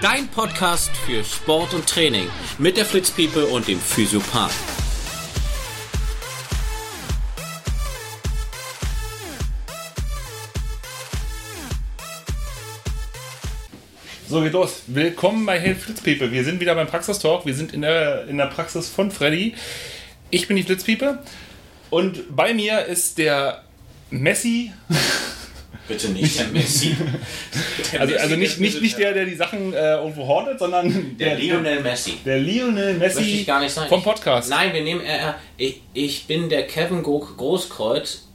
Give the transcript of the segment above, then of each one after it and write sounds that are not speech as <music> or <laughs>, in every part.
Dein Podcast für Sport und Training mit der Fritz People und dem Physiopath. So geht los. Willkommen bei Hey Fritz People. Wir sind wieder beim Praxistalk. Wir sind in der, in der Praxis von Freddy. Ich bin die Fritz People. Und bei mir ist der Messi. <laughs> Bitte nicht der Messi. <laughs> Der also, Messi also nicht, nicht, nicht der, der die Sachen äh, irgendwo hortet, sondern der, der Lionel Messi. Der Lionel Messi ich gar nicht sein. vom Podcast. Nein, wir nehmen. Äh, ich, ich bin der Kevin Großkreuz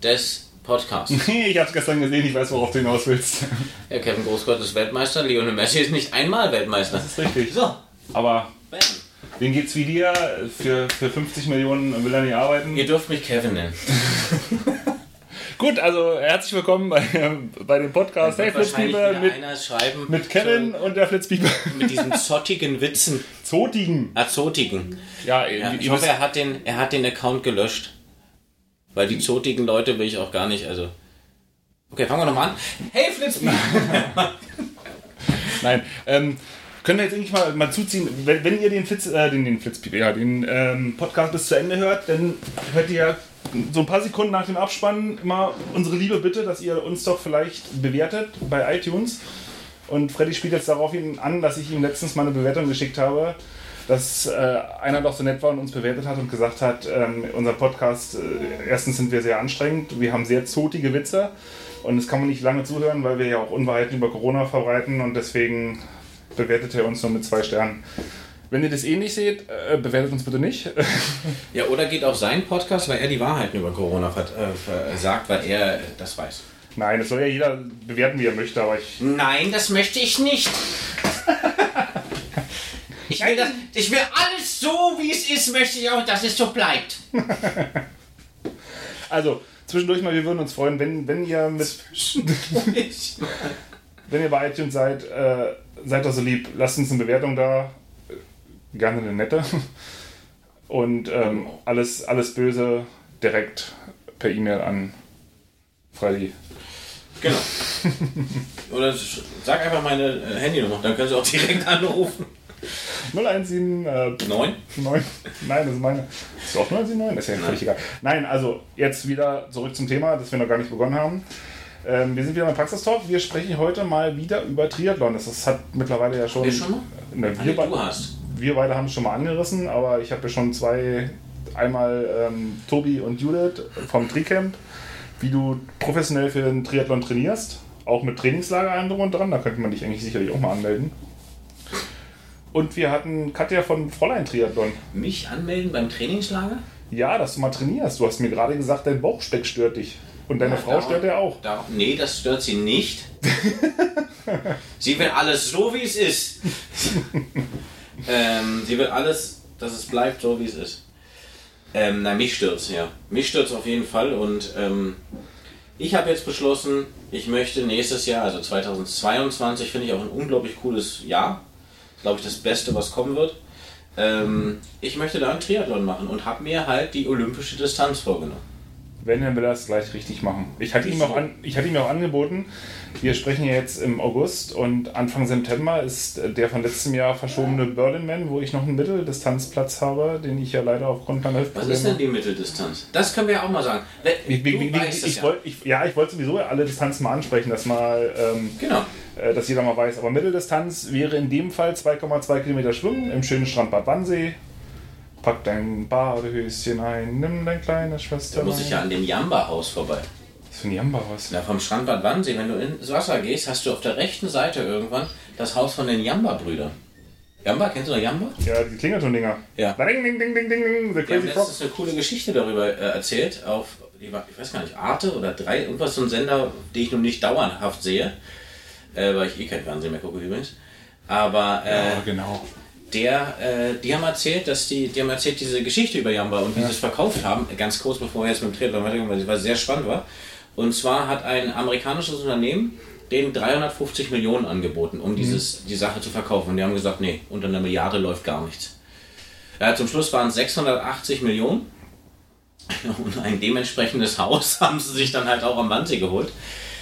des Podcasts. <laughs> ich habe es gestern gesehen, ich weiß, worauf du hinaus willst. Ja, Kevin Großkreuz ist Weltmeister, Lionel Messi ist nicht einmal Weltmeister. Das ist richtig. So. Aber. Bam. Wen geht's wie dir? Für, für 50 Millionen will er nicht arbeiten. Ihr dürft mich Kevin nennen. <laughs> Gut, also herzlich willkommen bei, <laughs> bei dem Podcast Hey Flitzpieper mit, mit Kevin und der Flitzpieper. Mit diesen zottigen Witzen. <laughs> Zotigen. Ah, zotigen. Ja, ja ich hoffe, er hat, den, er hat den Account gelöscht. Weil die zotigen Leute will ich auch gar nicht, also. Okay, fangen wir nochmal an. Hey Flitzpieper! <laughs> Nein, ähm, können wir jetzt eigentlich mal, mal zuziehen, wenn, wenn ihr den Flitz, äh, den, den Flitz, ja, den ähm, Podcast bis zu Ende hört, dann hört ihr ja so ein paar Sekunden nach dem Abspannen immer unsere liebe Bitte, dass ihr uns doch vielleicht bewertet bei iTunes. Und Freddy spielt jetzt darauf an, dass ich ihm letztens mal eine Bewertung geschickt habe, dass äh, einer doch so nett war und uns bewertet hat und gesagt hat, ähm, unser Podcast, äh, erstens sind wir sehr anstrengend, wir haben sehr zotige Witze und es kann man nicht lange zuhören, weil wir ja auch Unwahrheiten über Corona verbreiten und deswegen bewertet er uns nur mit zwei Sternen. Wenn ihr das eh nicht seht, äh, bewertet uns bitte nicht. <laughs> ja, oder geht auf seinen Podcast, weil er die Wahrheiten über Corona äh, sagt, weil er das weiß. Nein, das soll ja jeder bewerten, wie er möchte, aber ich. Nein, das möchte ich nicht. <laughs> ich, will das, ich will alles so, wie es ist, möchte ich auch, dass es so bleibt. <laughs> also, zwischendurch mal, wir würden uns freuen, wenn, wenn ihr mit. wenn ihr bei iTunes seid, äh, seid doch so lieb, lasst uns eine Bewertung da gerne eine nette. Und ähm, alles, alles Böse direkt per E-Mail an Freddy. Genau. Oder sag einfach meine äh, Handynummer, dann können Sie auch direkt anrufen. 017 äh, 9? 9? Nein, das ist meine. Ist auch 079? Das ist ja völlig egal. Nein, also jetzt wieder zurück zum Thema, das wir noch gar nicht begonnen haben. Ähm, wir sind wieder beim Praxistalk. Wir sprechen heute mal wieder über Triathlon. Das, das hat mittlerweile ja schon. Wir schon mal? Ne, wir, du hast wir beide haben es schon mal angerissen, aber ich habe ja schon zwei, einmal ähm, Tobi und Judith vom Tricamp, wie du professionell für den Triathlon trainierst, auch mit Trainingslager allem drum und dran, da könnte man dich eigentlich sicherlich auch mal anmelden. Und wir hatten Katja von Fräulein Triathlon. Mich anmelden beim Trainingslager? Ja, dass du mal trainierst. Du hast mir gerade gesagt, dein Bauchspeck stört dich. Und deine ja, Frau darum, stört er auch. Darum, nee, das stört sie nicht. <laughs> sie will alles so, wie es ist. <laughs> Ähm, sie will alles, dass es bleibt so, wie es ist. Ähm, na, mich stürzt, ja. Mich stürzt auf jeden Fall und ähm, ich habe jetzt beschlossen, ich möchte nächstes Jahr, also 2022, finde ich auch ein unglaublich cooles Jahr. Glaube ich, das Beste, was kommen wird. Ähm, ich möchte da einen Triathlon machen und habe mir halt die olympische Distanz vorgenommen. Wenn, dann will er es gleich richtig machen. Ich hatte, ihm auch an, ich hatte ihm auch angeboten, wir sprechen ja jetzt im August und Anfang September ist der von letztem Jahr verschobene Berlin Man, wo ich noch einen Mitteldistanzplatz habe, den ich ja leider aufgrund meiner Hüftprobleme... Was ist denn die Mitteldistanz? Das können wir ja auch mal sagen. Wie, wie, ich, ja. Wollt, ich, ja, ich wollte sowieso alle Distanzen mal ansprechen, dass mal... Ähm, genau. Äh, dass jeder mal weiß. Aber Mitteldistanz wäre in dem Fall 2,2 Kilometer Schwimmen im schönen Strandbad Wannsee Pack dein Badehöschen ein, nimm dein kleines Schwester. Da muss ich ja an dem Jamba-Haus vorbei. Was für ein Jamba-Haus? Na, vom Strandbad Wannsee. Wenn du ins Wasser gehst, hast du auf der rechten Seite irgendwann das Haus von den Jamba-Brüdern. Jamba, kennst du noch Jamba? Ja, die Klingelton-Dinger. Ja. Ding, ding, ding, ding, ding, The Crazy haben letztens eine coole Geschichte darüber äh, erzählt auf, ich weiß gar nicht, Arte oder drei, irgendwas so ein Sender, den ich nun nicht dauerhaft sehe, äh, weil ich eh kein Fernsehen mehr gucke übrigens. Aber äh, ja, genau der, äh, die haben erzählt, dass die, die haben erzählt diese Geschichte über Jamba und wie ja. sie es verkauft haben, ganz kurz bevor wir jetzt mit dem Triathlon weitergehen, weil es sehr spannend war. Und zwar hat ein amerikanisches Unternehmen denen 350 Millionen angeboten, um mhm. dieses, die Sache zu verkaufen. Und die haben gesagt, nee, unter einer Milliarde läuft gar nichts. Ja, zum Schluss waren es 680 Millionen. <laughs> Und ein dementsprechendes Haus <laughs> haben sie sich dann halt auch am Wannsee geholt.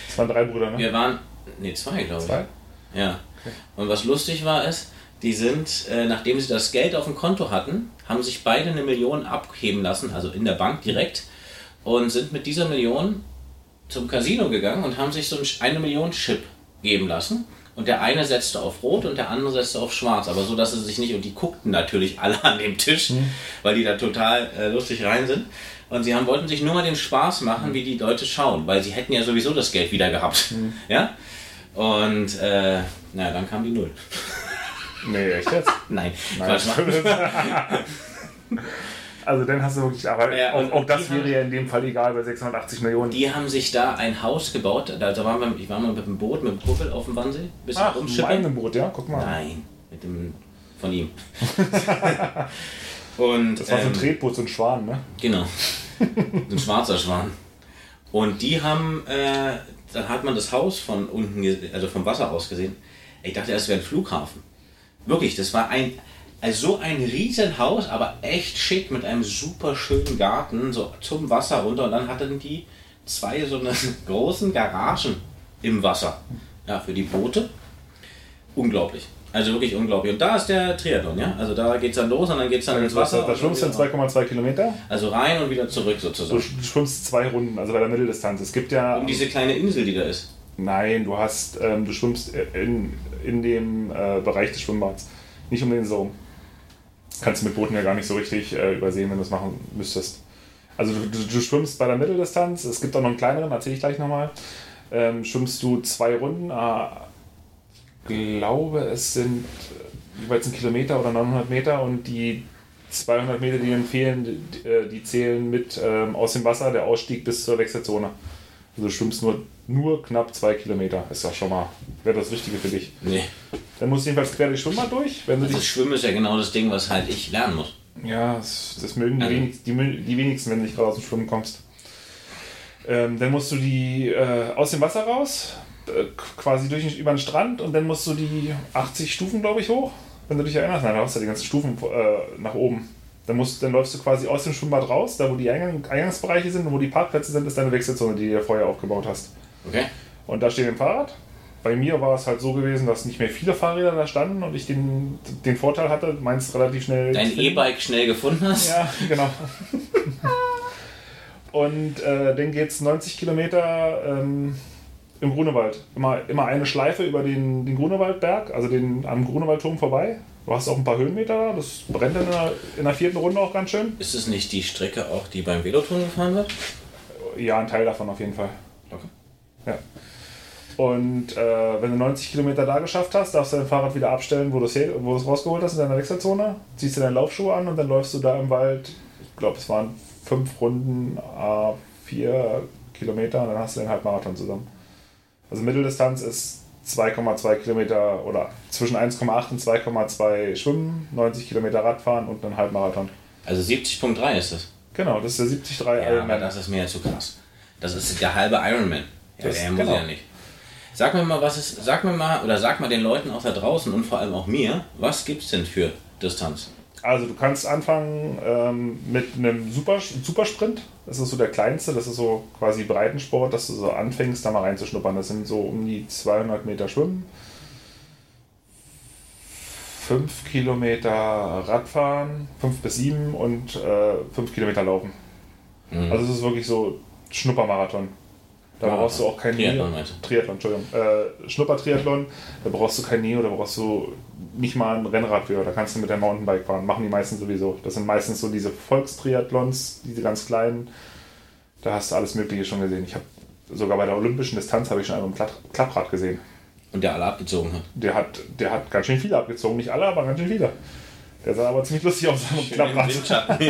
Das waren drei Brüder, ne? Wir waren, nee, zwei, glaube ich. Zwei? Ja. Und was lustig war, ist, die sind, äh, nachdem sie das Geld auf dem Konto hatten, haben sich beide eine Million abheben lassen, also in der Bank direkt, und sind mit dieser Million zum Casino gegangen und haben sich so ein- eine Million Chip geben lassen. Und der eine setzte auf Rot und der andere setzte auf Schwarz, aber so, dass sie sich nicht, und die guckten natürlich alle an dem Tisch, weil die da total äh, lustig rein sind. Und sie haben, wollten sich nur mal den Spaß machen, wie die Leute schauen, weil sie hätten ja sowieso das Geld wieder gehabt. Ja? Und äh, na, dann kam die Null. <laughs> Nee, echt jetzt? <laughs> Nein, Nein. <laughs> Also dann hast du wirklich, aber Ja, und auch, auch das wäre ja in dem Fall egal bei 680 Millionen. Die haben sich da ein Haus gebaut. Da, waren wir, ich war mal mit dem Boot, mit dem Kuppel auf dem Wannsee, bisschen Ach, im rumschippern. eigenen Boot, ja, guck mal. Nein, mit dem von ihm. <laughs> Und Das war so ein ähm, Tretboot, so ein Schwan, ne? Genau. ein schwarzer Schwan. Und die haben, äh, dann hat man das Haus von unten, also vom Wasser aus gesehen. Ich dachte, es wäre ein Flughafen. Wirklich, das war ein, also so ein Riesenhaus, aber echt schick mit einem super schönen Garten, so zum Wasser runter. Und dann hatten die zwei so eine <laughs> großen Garagen im Wasser. Ja, für die Boote. Unglaublich. Also wirklich unglaublich. Und da ist der Triathlon, ja? Also da geht es dann los und dann geht es dann ins Wasser. Da schwimmst du dann wieder- 2,2 Kilometer. also rein und wieder zurück sozusagen. du schwimmst zwei Runden, also bei der Mitteldistanz. Es gibt ja. Um diese kleine Insel, die da ist. Nein, du hast, ähm, du schwimmst in, in dem äh, Bereich des Schwimmbads. Nicht um den rum. Kannst du mit Booten ja gar nicht so richtig äh, übersehen, wenn du es machen müsstest. Also du, du, du schwimmst bei der Mitteldistanz, es gibt auch noch einen kleineren, erzähle ich gleich nochmal. Ähm, schwimmst du zwei Runden, äh, glaube es sind jeweils ein Kilometer oder 900 Meter und die 200 Meter, die dann fehlen, die, äh, die zählen mit ähm, aus dem Wasser, der Ausstieg bis zur Wechselzone. Also du schwimmst nur, nur knapp zwei Kilometer. Ist doch schon mal, wäre das Richtige für dich. Nee. Dann musst du jedenfalls quer durch Schwimmbad durch. Wenn du Das Schwimmen ist ja genau das Ding, was halt ich lernen muss. ja, das, das mögen die, Also- die, mö- die wenigsten, wenn du nicht gerade aus dem Schwimmen kommst. Ähm, dann musst du die äh, aus dem Wasser raus, äh, quasi durch, über den Strand und dann musst du die 80 Stufen, glaube ich, hoch. Wenn du dich erinnerst, nein, da hast du ja die ganzen Stufen äh, nach oben. Dann, musst, dann läufst du quasi aus dem Schwimmbad raus, da wo die Eingang, Eingangsbereiche sind und wo die Parkplätze sind, ist deine Wechselzone, die du dir vorher aufgebaut hast. Okay? Und da steht ein Fahrrad. Bei mir war es halt so gewesen, dass nicht mehr viele Fahrräder da standen und ich den, den Vorteil hatte, meins relativ schnell. Dein. E-Bike schnell gefunden hast? Ja, genau. und äh, dann geht es 90 Kilometer ähm, im Grunewald. Immer, immer eine Schleife über den, den Grunewaldberg, also den, am Grunewaldturm vorbei. Du hast auch ein paar Höhenmeter da, das brennt in der, in der vierten Runde auch ganz schön. Ist es nicht die Strecke auch, die beim Velotouren gefahren wird? Ja, ein Teil davon auf jeden Fall. Ja. Und äh, wenn du 90 Kilometer da geschafft hast, darfst du dein Fahrrad wieder abstellen, wo du es wo du rausgeholt hast in deiner Wechselzone. Ziehst dir deine Laufschuhe an und dann läufst du da im Wald, ich glaube, es waren fünf Runden, äh, vier Kilometer und dann hast du den Halbmarathon zusammen. Also Mitteldistanz ist 2,2 Kilometer oder zwischen 1,8 und 2,2 Schwimmen, 90 Kilometer Radfahren und ein Halbmarathon. Also 70.3 ist das. Genau, das ist der 73 Ja, Ironman. das ist mir ja zu krass. Das ist der halbe Ironman. Ja, Das- der muss genau. ja nicht. Sag mir mal, was ist, sag mir mal, oder sag mal den Leuten auch da draußen und vor allem auch mir, was gibt's denn für Distanz? Also du kannst anfangen ähm, mit einem Super, Supersprint. Das ist so der kleinste, das ist so quasi Breitensport, dass du so anfängst, da mal reinzuschnuppern. Das sind so um die 200 Meter Schwimmen, 5 Kilometer Radfahren, 5 bis 7 und äh, 5 Kilometer Laufen. Mhm. Also es ist wirklich so Schnuppermarathon. Da Marathon. brauchst du auch kein Triathlon, Neo. Triathlon, Entschuldigung. Äh, Schnuppertriathlon, da brauchst du kein Neo, da brauchst du nicht mal ein Rennrad für. Da kannst du mit deinem Mountainbike fahren. Machen die meisten sowieso. Das sind meistens so diese Volkstriathlons, diese ganz kleinen. Da hast du alles Mögliche schon gesehen. Ich habe sogar bei der olympischen Distanz habe ich schon einmal ein Klapp Klapprad gesehen. Und der alle abgezogen hat. Der hat, der hat ganz schön viele abgezogen. Nicht alle, aber ganz schön viele. Der sah aber ziemlich lustig aus am Klapprad. <laughs>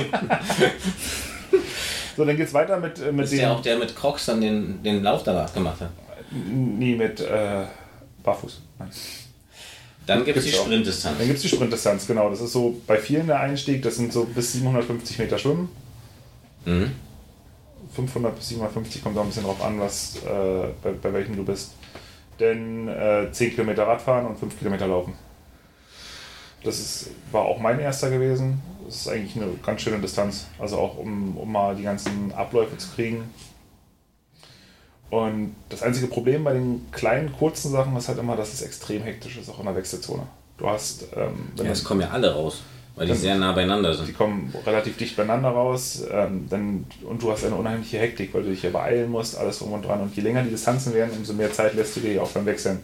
So, dann geht's weiter mit, äh, mit ist der auch der mit Crocs dann den, den Lauf danach gemacht hat. Nee, mit äh, Barfuß. Nein. Dann gibt es die. Sprintdistanz. Dann gibt es die Sprintdistanz, genau. Das ist so bei vielen der Einstieg, das sind so bis 750 Meter Schwimmen. Mhm. 500 bis 750 kommt auch ein bisschen drauf an, was, äh, bei, bei welchem du bist. Denn äh, 10 Kilometer Radfahren und 5 Kilometer Laufen. Das ist, war auch mein erster gewesen. Das ist eigentlich eine ganz schöne Distanz. Also auch um, um mal die ganzen Abläufe zu kriegen. Und das einzige Problem bei den kleinen, kurzen Sachen ist halt immer, dass es extrem hektisch ist, auch in der Wechselzone. Du hast, ähm, Ja, es kommen ja alle raus, weil die sehr nah beieinander die sind. kommen relativ dicht beieinander raus ähm, dann, und du hast eine unheimliche Hektik, weil du dich ja beeilen musst, alles drum und dran. Und je länger die Distanzen werden, umso mehr Zeit lässt du dir auch beim Wechseln.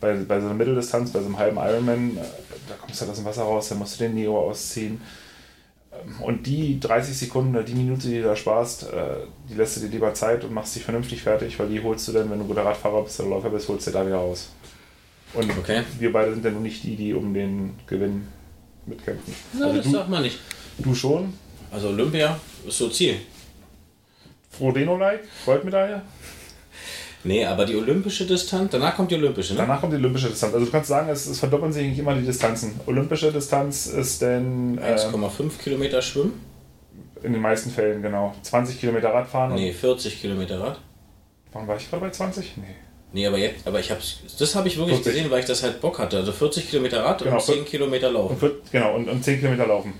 Bei, bei so einer Mitteldistanz, bei so einem halben Ironman, äh, da kommst du halt aus dem Wasser raus, dann musst du den Neo ausziehen. Ähm, Und die 30 Sekunden oder die Minute, die du da sparst, äh, die lässt du dir lieber Zeit und machst dich vernünftig fertig, weil die holst du dann, wenn du guter Radfahrer bist oder Läufer bist, holst du da wieder raus. Und Okay. wir beide sind ja nun nicht die, die um den Gewinn mitkämpfen. Na, also das du, sagt man nicht. du schon, Also Olympia ist so Ziel. Frodeno-like, Goldmedaille. Nee, aber die olympische Distanz, danach kommt die olympische, ne? Danach kommt die olympische Distanz. Also du kannst sagen, es, es verdoppeln sich nicht immer die Distanzen. Olympische Distanz ist denn äh, 1,5 Kilometer Schwimmen? in den meisten Fällen genau 20 Kilometer Radfahren. Nee, 40 Kilometer Rad. Und, wann war ich gerade bei 20? Nee. Nee, aber jetzt, aber ich hab's, das habe ich wirklich 40. gesehen, weil ich das halt Bock hatte. Also 40 Kilometer Rad Genau, und 10 Kilometer Und, Laufen. wird, genau, und, und 10 Kilometer laufen.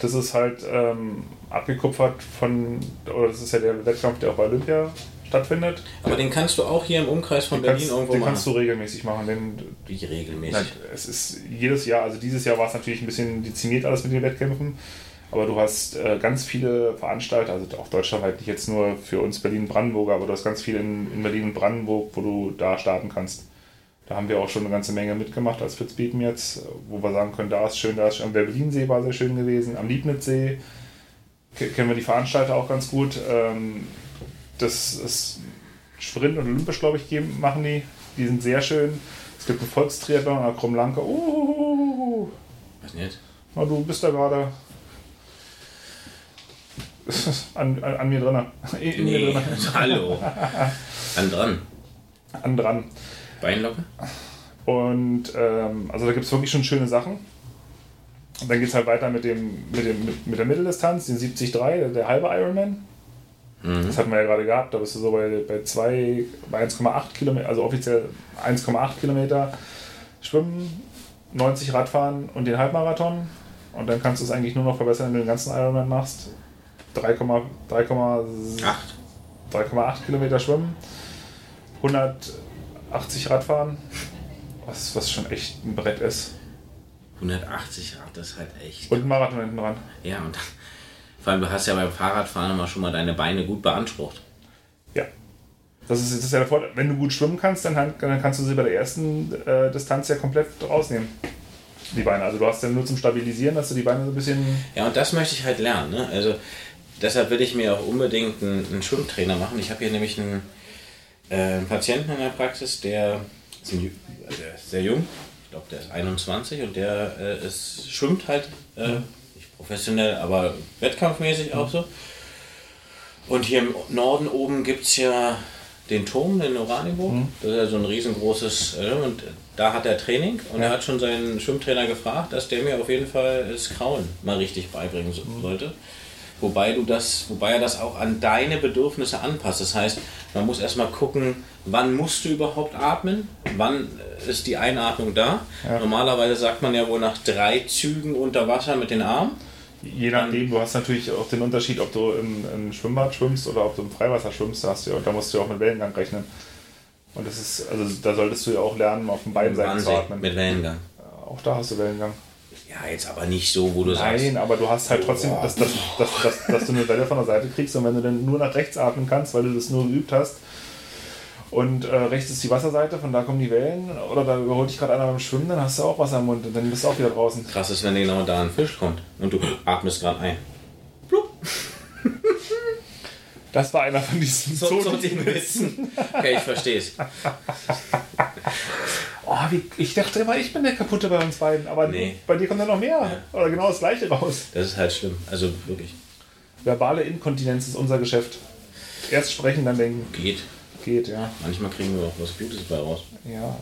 Das ist halt ähm, abgekupfert von, oder das ist ja der Wettkampf, der auch bei Olympia stattfindet. Aber den kannst du auch hier im Umkreis von Den Berlin kannst, irgendwo den machen. kannst du regelmäßig machen. Den, Wie regelmäßig. Nein, es ist jedes Jahr, also dieses Jahr war es natürlich ein bisschen dezimiert alles mit den Wettkämpfen, aber du hast äh, ganz viele Veranstalter, also auch deutschlandweit, nicht jetzt nur für uns Berlin-Brandenburger, aber du hast ganz viel in, in Berlin und Brandenburg, wo du da starten kannst. Da haben wir auch schon eine ganze Menge mitgemacht als Fitzbieten jetzt, wo wir sagen können, da ist schön, da ist schön. Der Berlinsee war sehr schön gewesen, am Liebnitzsee ke- kennen wir die Veranstalter auch ganz gut. Ähm, das ist Sprint und Olympisch, glaube ich, machen die. Die sind sehr schön. Es gibt einen Volkstriathlon an der Krummlanke. Uh, Weiß nicht. na, du bist da gerade an, an, an mir dran. In, in mir Nee, drin. <laughs> hallo. An dran. An dran. Beinlocke? Und ähm, also da gibt es wirklich schon schöne Sachen. Und dann geht es halt weiter mit, dem, mit, dem, mit, der Mitteldistanz, den 73, der, der halbe Ironman. Mhm. Das hatten wir ja gerade gehabt, da bist du so bei, bei, zwei- bei 1,8 Kilometer, also offiziell 1,8 Kilometer Schwimmen, 90 Radfahren und den Halbmarathon. Und dann kannst du es eigentlich nur noch verbessern, wenn du den ganzen Ironman machst. 3,8 3,8 Acht. 3,8 Kilometer schwimmen, 180 Radfahren, was, was schon echt ein Brett ist. 180 Rad, das ist halt echt. Und ein Marathon hinten dran. Ja, und vor allem, du hast ja beim Fahrradfahren immer schon mal deine Beine gut beansprucht. Ja. Das ist, das ist ja der Vorteil. Wenn du gut schwimmen kannst, dann, dann kannst du sie bei der ersten äh, Distanz ja komplett rausnehmen. Die Beine. Also du hast dann nur zum Stabilisieren, dass du die Beine so ein bisschen. Ja, und das möchte ich halt lernen. Ne? Also deshalb will ich mir auch unbedingt einen, einen Schwimmtrainer machen. Ich habe hier nämlich einen, äh, einen Patienten in der Praxis, der ist, ein, also der ist sehr jung. Ich glaube, der ist 21 und der äh, ist, schwimmt halt nicht professionell, aber wettkampfmäßig auch so. Und hier im Norden oben gibt es ja den Turm in Oranienburg. Das ist ja so ein riesengroßes, äh, und da hat er Training und er hat schon seinen Schwimmtrainer gefragt, dass der mir auf jeden Fall das Krauen mal richtig beibringen so- sollte. Wobei du das, wobei er das auch an deine Bedürfnisse anpasst. Das heißt, man muss erstmal gucken, wann musst du überhaupt atmen, wann ist die Einatmung da. Ja. Normalerweise sagt man ja wohl nach drei Zügen unter Wasser mit den Armen. Je nachdem, du hast natürlich auch den Unterschied, ob du im, im Schwimmbad schwimmst oder ob du im Freiwasser schwimmst, da, hast du, ja- da musst du ja auch mit Wellengang rechnen. Und das ist, also da solltest du ja auch lernen, auf den beiden Seiten zu atmen. mit Wellengang. Auch da hast du Wellengang. Ja, jetzt aber nicht so, wo du sagst. Nein, aber du hast halt trotzdem, dass, dass, dass, dass, dass du eine Welle von der Seite kriegst und wenn du dann nur nach rechts atmen kannst, weil du das nur geübt hast und äh, rechts ist die Wasserseite, von da kommen die Wellen oder da überholt dich gerade einer beim Schwimmen, dann hast du auch Wasser im Mund und dann bist du auch wieder draußen. Krass ist, wenn genau da ein Fisch kommt und du atmest gerade ein. Das war einer von diesen So, so Wissen. Okay, ich verstehe es. <laughs> Oh, wie, ich dachte immer, ich bin der Kaputte bei uns beiden, aber Nee. bei dir kommt ja noch mehr. Oder genau das gleiche raus. Das ist halt schlimm. Also wirklich. Verbale Inkontinenz ist unser Geschäft. Erst sprechen, dann denken. Geht. Geht, ja. Manchmal kriegen wir auch was Gutes bei raus. Ja, ja.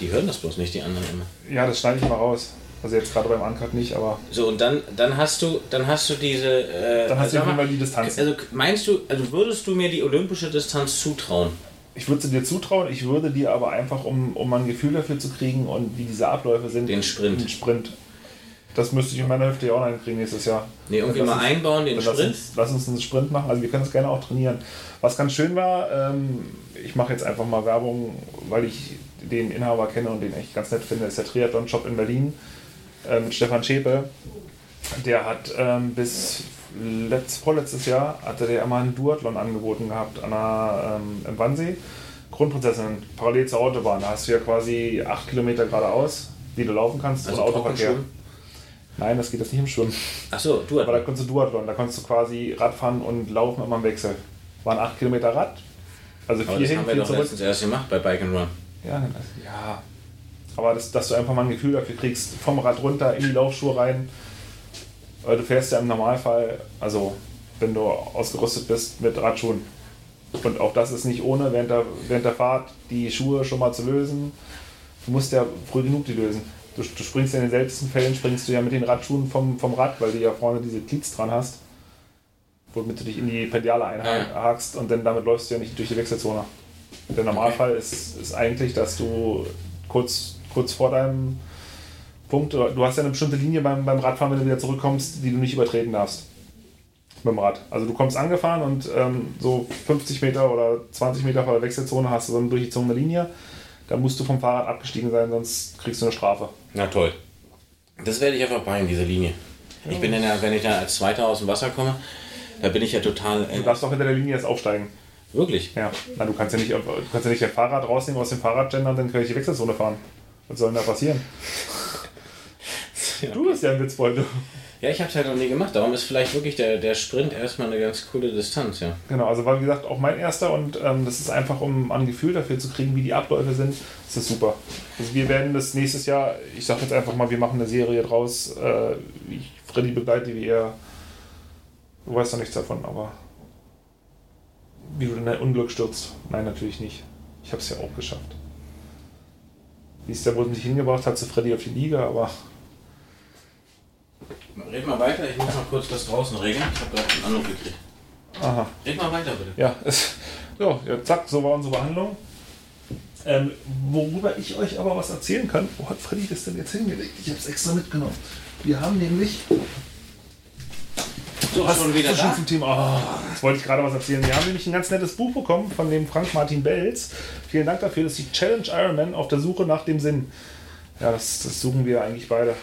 Die hören das bloß nicht, die anderen immer. ja das schneide ich mal raus. Also jetzt gerade beim Uncut nicht, aber So, und dann, dann hast du, dann hast du diese. Äh, dann hast du Fall die Distanz. Also meinst du, also würdest du mir die olympische Distanz zutrauen? Ich würde sie dir zutrauen, ich würde dir aber einfach, um, um ein Gefühl dafür zu kriegen und wie diese Abläufe sind, Den Sprint. Den Sprint. das müsste ich in meiner Hüfte ja auch hinkriegen nächstes Jahr. Nee, irgendwie Lass mal uns- einbauen, den Lass Sprint. uns, lass uns einen Sprint machen. Also wir können das gerne auch trainieren. Was ganz schön war, ähm, ich mache jetzt einfach mal Werbung, weil ich den Inhaber kenne und den echt ganz nett finde, ist der Triathlon-Shop in Berlin äh, mit Stefan Schäpe. Der hat ähm, bis letzt, vorletztes Jahr hatte der immer einen Duathlon angeboten gehabt an der, ähm, im Wannsee. Grundprinzessin, parallel zur Autobahn. Da hast du ja quasi acht Kilometer geradeaus, die du laufen kannst, Also ohne Autoverkehr. Nein, das geht jetzt nicht im Schwimmen. Achso, du Aber da konntest du Duathlon, da konntest du quasi Radfahren und Laufen immer im Wechsel. Waren 8 Kilometer Rad, also Aber vier das hin, haben wir doch zurück. letztens erst gemacht bei Bike and Run. Ja, das, ja. Aber das, dass du einfach mal ein Gefühl dafür kriegst, vom Rad runter in die Laufschuhe rein. Weil du fährst ja im Normalfall, also wenn du ausgerüstet bist mit Radschuhen. Und auch das ist nicht ohne, während der, während der Fahrt die Schuhe schon mal zu lösen. Du musst ja früh genug die lösen. Du, du springst ja in den seltensten Fällen, springst du ja mit den Radschuhen vom, vom Rad, weil du ja vorne diese Cleats dran hast. Womit du dich in die Pedale einhakst und dann damit läufst du ja nicht durch die Wechselzone. Der Normalfall ist, ist eigentlich, dass du kurz, kurz vor deinem Punkt, du hast ja eine bestimmte Linie beim, beim Radfahren, wenn du wieder zurückkommst, die du nicht übertreten darfst. Dem Rad. Also du kommst angefahren und ähm, so 50 Meter oder 20 Meter vor der Wechselzone hast du so eine durchgezogene Linie. Da musst du vom Fahrrad abgestiegen sein, sonst kriegst du eine Strafe. Na toll. Das werde ich einfach bei in diese Linie. Ich bin dann ja, wenn ich da als Zweiter aus dem Wasser komme, da bin ich ja total. Du Äh, darfst auch hinter der Linie erst aufsteigen. wirklich. Ja. Na, du kannst ja nicht, du kannst ja nicht dein Fahrrad rausnehmen aus dem Fahrradständer und dann kann ich die Wechselzone fahren. Was soll denn da passieren? Ja. Du bist ja ein Witzbold. Ja, ich habe es halt noch nie gemacht. Darum ist vielleicht wirklich der, der Sprint erstmal eine ganz coole Distanz, ja. Genau, also war wie gesagt auch mein erster und ähm, das ist einfach, um ein Gefühl dafür zu kriegen, wie die Abläufe sind, das ist super. Also wir werden das nächstes Jahr, ich sag jetzt einfach mal, wir machen eine Serie draus, äh, ich Freddy begleite, wie er, du weißt doch nichts davon, aber wie du in ein Unglück stürzt. Nein, natürlich nicht. Ich habe es ja auch geschafft. Wie es der wohl nicht hingebracht hat zu Freddy auf die Liga, aber Red mal weiter, ich muss mal kurz das draußen regeln. Ich habe gerade einen Anruf gekriegt. aha. Red mal weiter, bitte. Ja, es, ja, ja, zack, so war unsere Behandlung. Ähm, worüber ich euch aber was erzählen kann, wo hat Freddy das denn jetzt hingelegt? Ich habe es extra mitgenommen. Wir haben nämlich. So, Was schon wieder so schön da? zum Thema. Oh, jetzt wollte ich gerade was erzählen. Wir haben nämlich ein ganz nettes Buch bekommen von dem Frank Martin Belz. Vielen Dank dafür. Das ist die Challenge Ironman auf der Suche nach dem Sinn. Ja, das, das suchen wir eigentlich beide.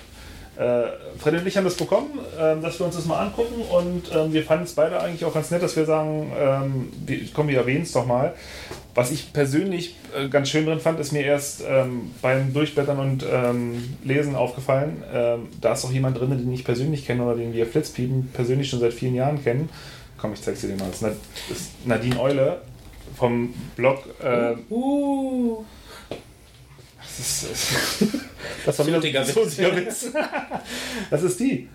Äh, Freddy und ich haben das bekommen, ähm, dass wir uns das mal angucken und ähm, wir fanden es beide eigentlich auch ganz nett, dass wir sagen, ähm, komm, wir erwähnen es doch mal. Was ich persönlich äh, ganz schön drin fand, ist mir erst ähm, beim Durchblättern und ähm, Lesen aufgefallen. Ähm, da ist auch jemand drin, den ich persönlich kenne oder den wir Flitzpiepen persönlich schon seit vielen Jahren kennen. Komm, ich zeig's dir mal. Das ist Nadine Eule vom Blog. Äh, Uh. Das, ist, das, <laughs> war wieder <laughs> so ein Witz. <laughs> Das ist die.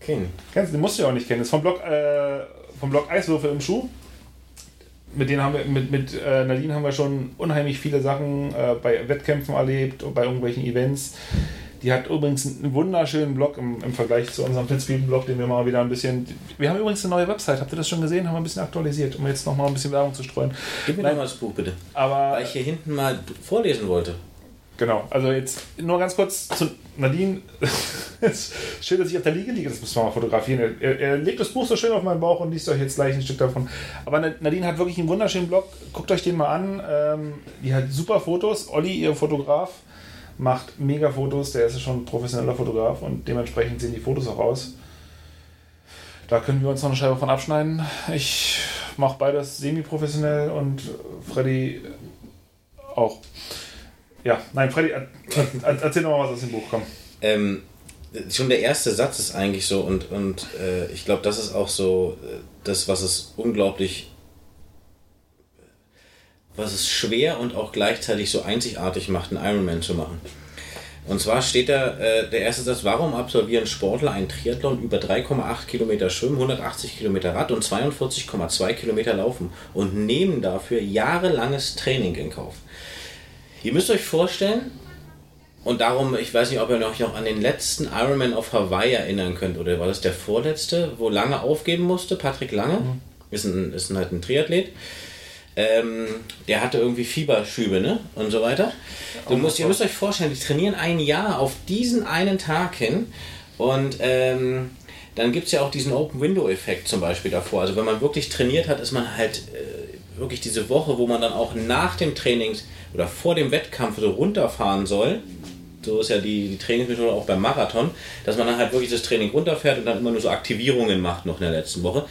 Okay. Kennst du, den musst du ja auch nicht kennen. Das ist vom Blog, äh, vom Blog Eiswürfel im Schuh. Mit denen haben wir, mit, mit äh, Nadine haben wir schon unheimlich viele Sachen äh, bei Wettkämpfen erlebt und bei irgendwelchen Events. Die hat übrigens einen wunderschönen Blog im, im Vergleich zu unserem Blitzbieben-Blog, den wir mal wieder ein bisschen. Wir haben übrigens eine neue Website, habt ihr das schon gesehen? Haben wir ein bisschen aktualisiert, um jetzt nochmal ein bisschen Werbung zu streuen. Gib mir Nein. noch mal das Buch, bitte. Aber Weil ich hier hinten mal vorlesen wollte. Genau, also jetzt nur ganz kurz zu Nadine. Ist schön, dass ich auf der Liege liege, das müssen wir mal fotografieren. Er, er legt das Buch so schön auf meinen Bauch und liest euch jetzt gleich ein Stück davon. Aber Nadine hat wirklich einen wunderschönen Blog, guckt euch den mal an. Ähm, die hat super Fotos. Olli, ihr Fotograf, macht mega Fotos. Der ist ja schon ein professioneller Fotograf und dementsprechend sehen die Fotos auch aus. Da können wir uns noch eine Scheibe von abschneiden. Ich mache beides semi-professionell und Freddy auch. Ja, nein, Freddy, er, er, erzähl doch mal was aus dem Buch, komm. Ähm, schon der erste Satz ist eigentlich so und, und äh, ich glaube, das ist auch so äh, das, was es unglaublich, was es schwer und auch gleichzeitig so einzigartig macht, einen Ironman zu machen. Und zwar steht da äh, der erste Satz, warum absolvieren Sportler einen Triathlon über 3,8 Kilometer Schwimmen, 180 Kilometer Rad und 42,2 Kilometer Laufen und nehmen dafür jahrelanges Training in Kauf. Ihr müsst euch vorstellen, und darum, ich weiß nicht, ob ihr euch noch an den letzten Ironman auf Hawaii erinnern könnt, oder war das der vorletzte, wo Lange aufgeben musste? Patrick Lange ist, ein, ist ein, halt ein Triathlet. Ähm, der hatte irgendwie Fieberschübe, ne? Und so weiter. Du musst, ihr müsst euch vorstellen, die trainieren ein Jahr auf diesen einen Tag hin Und ähm, dann gibt es ja auch diesen Open-Window-Effekt zum Beispiel davor. Also wenn man wirklich trainiert hat, ist man halt äh, wirklich diese Woche, wo man dann auch nach dem Training oder vor dem Wettkampf so runterfahren soll. So ist ja die, die Trainingsmethode auch beim Marathon, dass man dann halt wirklich das Training runterfährt und dann immer nur so Aktivierungen macht noch in der letzten Woche.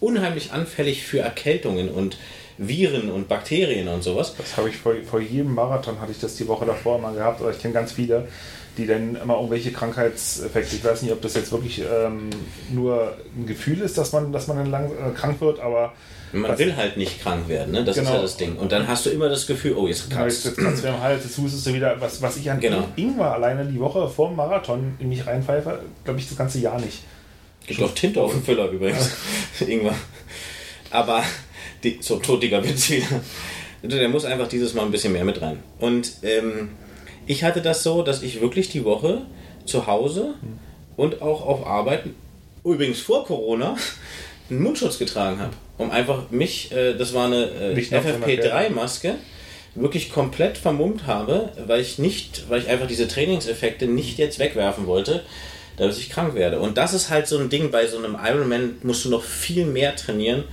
Unheimlich anfällig für Erkältungen und Viren und Bakterien und sowas. Das habe ich vor, vor jedem Marathon hatte ich das die Woche davor mal gehabt, aber ich kenne ganz viele, die dann immer irgendwelche Krankheitseffekte. Ich weiß nicht, ob das jetzt wirklich ähm, nur ein Gefühl ist, dass man, dass man dann lang, äh, krank wird, aber. Man will halt nicht krank werden, ne? Das genau. ist ja das Ding. Und dann hast du immer das Gefühl, oh, jetzt kratzt Jetzt kratzt du im Hals, jetzt hustest du wieder. Was, was ich an genau. Ingwer alleine die Woche vor dem Marathon in mich reinpfeife, glaube ich, das ganze Jahr nicht. Gibt auch Tinte auf dem Füller übrigens. <laughs> Ingwer. Aber die, so totiger Witz wieder. Der muss einfach dieses Mal ein bisschen mehr mit rein. Und ähm, ich hatte das so, dass ich wirklich die Woche zu Hause und auch auf Arbeit, übrigens vor Corona, einen Mundschutz getragen habe. Um einfach mich, äh, das war eine äh, FFP3-Maske, wirklich komplett vermummt habe, weil ich nicht, weil ich einfach diese Trainingseffekte nicht jetzt wegwerfen wollte, dass ich krank werde. Und das ist halt so ein Ding, bei so einem Ironman musst du noch viel mehr trainieren,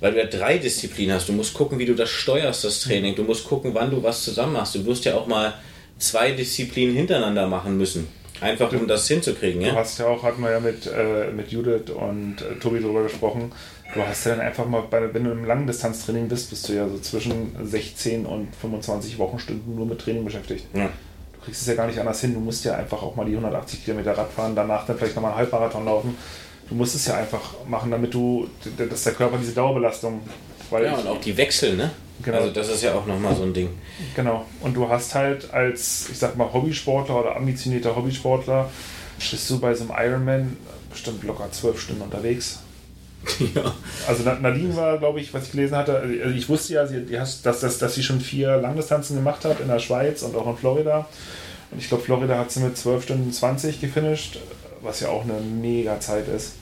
weil du ja drei Disziplinen hast. Du musst gucken, wie du das steuerst, das Training. Du musst gucken, wann du was zusammen machst. Du wirst ja auch mal zwei Disziplinen hintereinander machen müssen. Einfach um das hinzukriegen. Ja? Du hast ja auch, hatten wir ja mit, äh, mit Judith und äh, Tobi darüber gesprochen, du hast ja dann einfach mal, bei, wenn du im Langdistanztraining bist, bist du ja so zwischen 16 und 25 Wochenstunden nur mit Training beschäftigt. Ja. Du kriegst es ja gar nicht anders hin. Du musst ja einfach auch mal die 180 Kilometer Rad fahren, danach dann vielleicht nochmal einen Halbmarathon laufen. Du musst es ja einfach machen, damit du, dass der Körper diese Dauerbelastung. Weil ja, und auch die Wechsel, ne? Genau. Also das ist ja auch nochmal so ein Ding. Genau. Und du hast halt als, ich sag mal, Hobbysportler oder ambitionierter Hobbysportler, bist du bei so einem Ironman bestimmt locker zwölf Stunden unterwegs. <laughs> Ja. Also Nadine war, glaube ich, was ich gelesen hatte, also ich wusste ja, dass, dass, dass sie schon vier Langdistanzen gemacht hat in der Schweiz und auch in Florida. Und ich glaube, Florida hat sie mit 12 Stunden 20 gefinisht, was ja auch eine mega Zeit ist.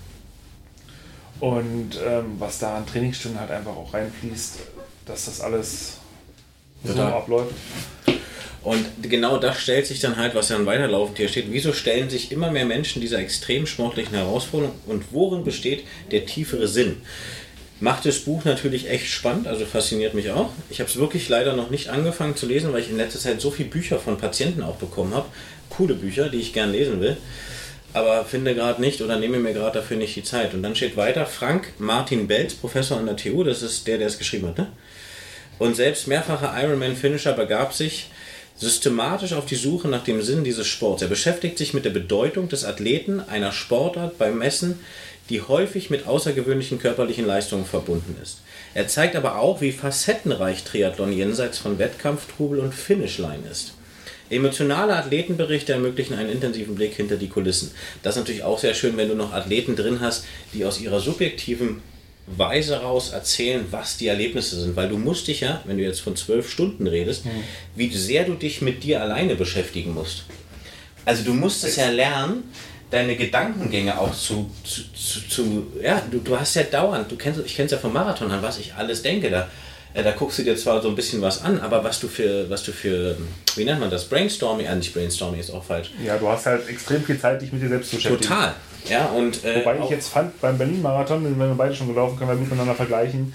Und ähm, was da an Trainingsstunden halt einfach auch reinfließt, dass das alles so Total. abläuft. Und genau das stellt sich dann halt, was dann weiterlaufend hier steht. Wieso stellen sich immer mehr Menschen dieser extrem sportlichen Herausforderung und worin besteht der tiefere Sinn? Macht das Buch natürlich echt spannend, also fasziniert mich auch. Ich habe es wirklich leider noch nicht angefangen zu lesen, weil ich in letzter Zeit so viele Bücher von Patienten auch bekommen habe. Coole Bücher, die ich gern lesen will. Aber finde gerade nicht oder nehme mir gerade dafür nicht die Zeit. Und dann steht weiter Frank Martin Belz, Professor an der TU, das ist der, der es geschrieben hat, ne? Und selbst mehrfacher Ironman-Finisher begab sich systematisch auf die Suche nach dem Sinn dieses Sports. Er beschäftigt sich mit der Bedeutung des Athleten einer Sportart beim Messen, die häufig mit außergewöhnlichen körperlichen Leistungen verbunden ist. Er zeigt aber auch, wie facettenreich Triathlon jenseits von Wettkampf, Trubel und Finishline ist. Emotionale Athletenberichte ermöglichen einen intensiven Blick hinter die Kulissen. Das ist natürlich auch sehr schön, wenn du noch Athleten drin hast, die aus ihrer subjektiven Weise raus erzählen, was die Erlebnisse sind, weil du musst dich ja, wenn du jetzt von zwölf Stunden redest, mhm. wie sehr du dich mit dir alleine beschäftigen musst. Also du musst es ja lernen, deine Gedankengänge auch zu, zu, zu, zu ja, du, du hast ja dauernd, du kennst, ich kenne es ja vom Marathon an, was ich alles denke, da, äh, da guckst du dir zwar so ein bisschen was an, aber was du für, was du für, wie nennt man das, Brainstorming, äh, nicht Brainstorming ist auch falsch. Ja, du hast halt extrem viel Zeit, dich mit dir selbst zu beschäftigen. Total, ja, und, äh, Wobei ich jetzt fand, beim Berlin-Marathon, wenn wir beide schon gelaufen, können wir miteinander vergleichen,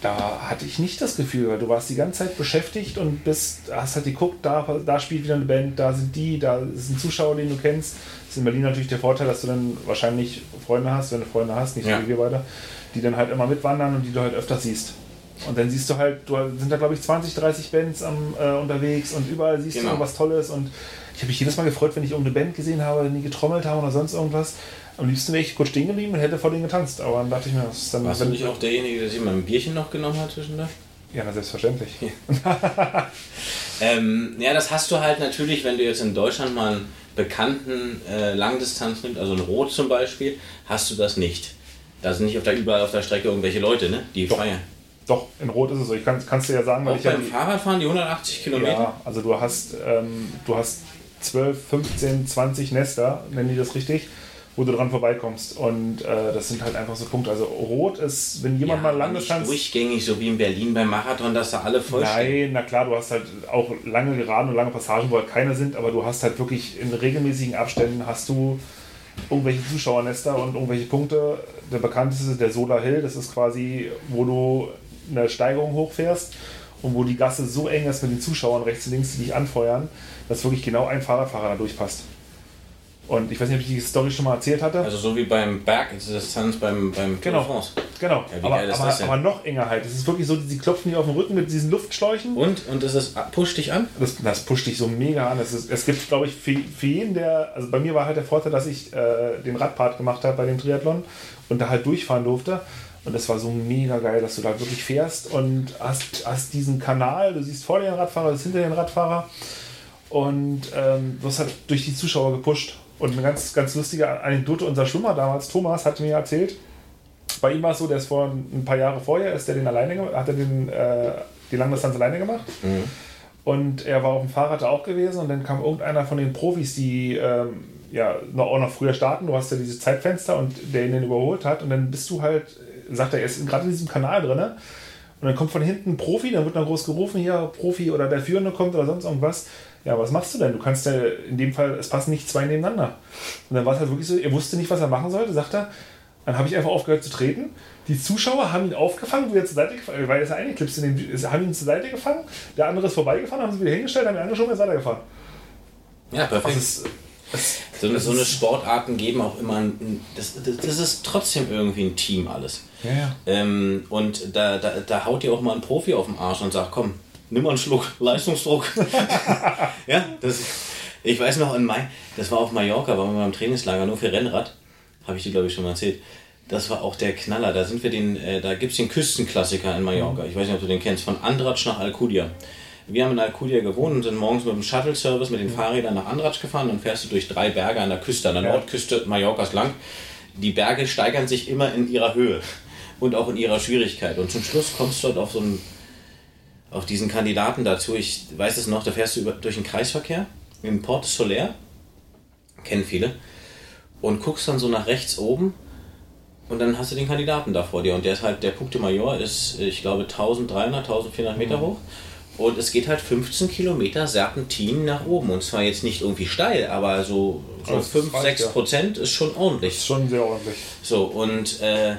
da hatte ich nicht das Gefühl, weil du warst die ganze Zeit beschäftigt und bist, hast halt geguckt, da, da spielt wieder eine Band, da sind die, da ist ein Zuschauer, den du kennst. Das ist in Berlin natürlich der Vorteil, dass du dann wahrscheinlich Freunde hast, wenn du Freunde hast, nicht so ja. wie wir beide, die dann halt immer mitwandern und die du halt öfter siehst. Und dann siehst du halt, du sind da glaube ich 20, 30 Bands am, äh, unterwegs und überall siehst genau. du was Tolles und ich habe mich jedes Mal gefreut, wenn ich irgendeine Band gesehen habe, die getrommelt haben oder sonst irgendwas. Am liebsten wäre ich kurz stehen geblieben und hätte vor denen getanzt. Aber dann dachte ich mir, das ist dann. Warst du nicht auch derjenige, der sich mal ein Bierchen noch genommen hat zwischendurch? Ja, na, selbstverständlich. <laughs> ähm, ja, das hast du halt natürlich, wenn du jetzt in Deutschland mal einen bekannten äh, Langdistanz nimmst, also ein Rot zum Beispiel, hast du das nicht. Da sind nicht auf der, überall auf der Strecke irgendwelche Leute, ne? die Doch. feiern. Doch, in Rot ist es so. Ich kann, kannst du ja sagen, weil Auch ich beim ja Fahrradfahren die 180 Kilometer. Ja, also du hast, ähm, du hast 12, 15, 20 Nester, nennen die das richtig, wo du dran vorbeikommst. Und äh, das sind halt einfach so Punkte. Also rot ist, wenn jemand ja, mal Langdistanz... durchgängig, so wie in Berlin beim Marathon, dass da alle voll Nein, na klar, du hast halt auch lange Geraden und lange Passagen, wo halt keine sind, aber du hast halt wirklich in regelmäßigen Abständen hast du irgendwelche Zuschauernester und irgendwelche Punkte. Der bekannteste ist der Solar Hill, das ist quasi, wo du eine Steigerung hochfährst und wo die Gasse so eng ist mit den Zuschauern rechts und links, die dich anfeuern, dass wirklich genau ein Fahrradfahrer da durchpasst. Und ich weiß nicht, ob ich die Story schon mal erzählt hatte. Also so wie beim Bergdistanz beim, beim Genau. Tour de France. Genau. Ja, aber, aber, aber noch enger halt. Es ist wirklich so, sie klopfen dir auf den Rücken mit diesen Luftschläuchen. Und, und das ist, pusht dich an? Das, das pusht dich so mega an. Es, ist, es gibt, glaube ich, für, für jeden, der. Also bei mir war halt der Vorteil, dass ich äh, den Radpart gemacht habe bei dem Triathlon und da halt durchfahren durfte. Und das war so mega geil, dass du da wirklich fährst und hast, hast diesen Kanal. Du siehst vor dir den Radfahrer, du siehst hinter den Radfahrer und ähm, wirst halt durch die Zuschauer gepusht. Und eine ganz, ganz lustige Anekdote: Unser Schwimmer damals, Thomas, hat mir erzählt, bei ihm war es so, der ist vor ein paar Jahre vorher, ist der den alleine, hat er den, äh, die Langdistanz alleine gemacht. Und er war auf dem Fahrrad da auch gewesen und dann kam irgendeiner von den Profis, die ähm, ja noch, auch noch früher starten. Du hast ja dieses Zeitfenster und der ihn dann überholt hat. Und dann bist du halt, sagt er, er ist gerade in diesem Kanal drin. Und dann kommt von hinten ein Profi, dann wird dann groß gerufen, hier Profi oder der Führende kommt oder sonst irgendwas. Ja, was machst du denn? Du kannst ja in dem Fall, es passen nicht zwei nebeneinander. Und dann war es halt wirklich so, er wusste nicht, was er machen sollte, sagt er. Dann habe ich einfach aufgehört zu treten. Die Zuschauer haben ihn aufgefangen, wo er zur Seite gefahren weil ist ja eingeklipst in den, ist- haben ihn zur Seite gefangen. Der andere ist vorbeigefahren, haben sie wieder hingestellt, haben ihn angeschoben, er ist weitergefahren. Ja, perfekt. Das, so, so eine Sportarten geben auch immer ein, ein- das, das, das ist trotzdem irgendwie ein Team alles. Ja, ja. Ähm, und da, da, da haut dir auch mal ein Profi auf den Arsch und sagt, komm, nimm mal einen Schluck Leistungsdruck. <laughs> ja, das, ich weiß noch, in Mai, das war auf Mallorca, waren wir beim Trainingslager nur für Rennrad. Habe ich dir, glaube ich, schon mal erzählt. Das war auch der Knaller. Da sind wir den, äh, da gibt es den Küstenklassiker in Mallorca. Ich weiß nicht, ob du den kennst, von Andratsch nach Alcudia. Wir haben in Alcudia gewohnt und sind morgens mit dem Shuttle-Service mit den Fahrrädern nach Andratsch gefahren. Dann fährst du durch drei Berge an der Küste, an der Ja. Nordküste Mallorcas lang. Die Berge steigern sich immer in ihrer Höhe und auch in ihrer Schwierigkeit. Und zum Schluss kommst du dort auf so einen, auf diesen Kandidaten dazu. Ich weiß es noch, da fährst du über, durch den Kreisverkehr in Port Solaire, kennen viele, und guckst dann so nach rechts oben und dann hast du den Kandidaten da vor dir. Und der ist halt, der Puc de Major ist, ich glaube, 1300, 1400 Meter hoch. Und es geht halt 15 Kilometer Serpentin nach oben. Und zwar jetzt nicht irgendwie steil, aber so, so Das 5, reicht, 6 ja. Prozent ist schon ordentlich. ist schon sehr ordentlich. So, und äh,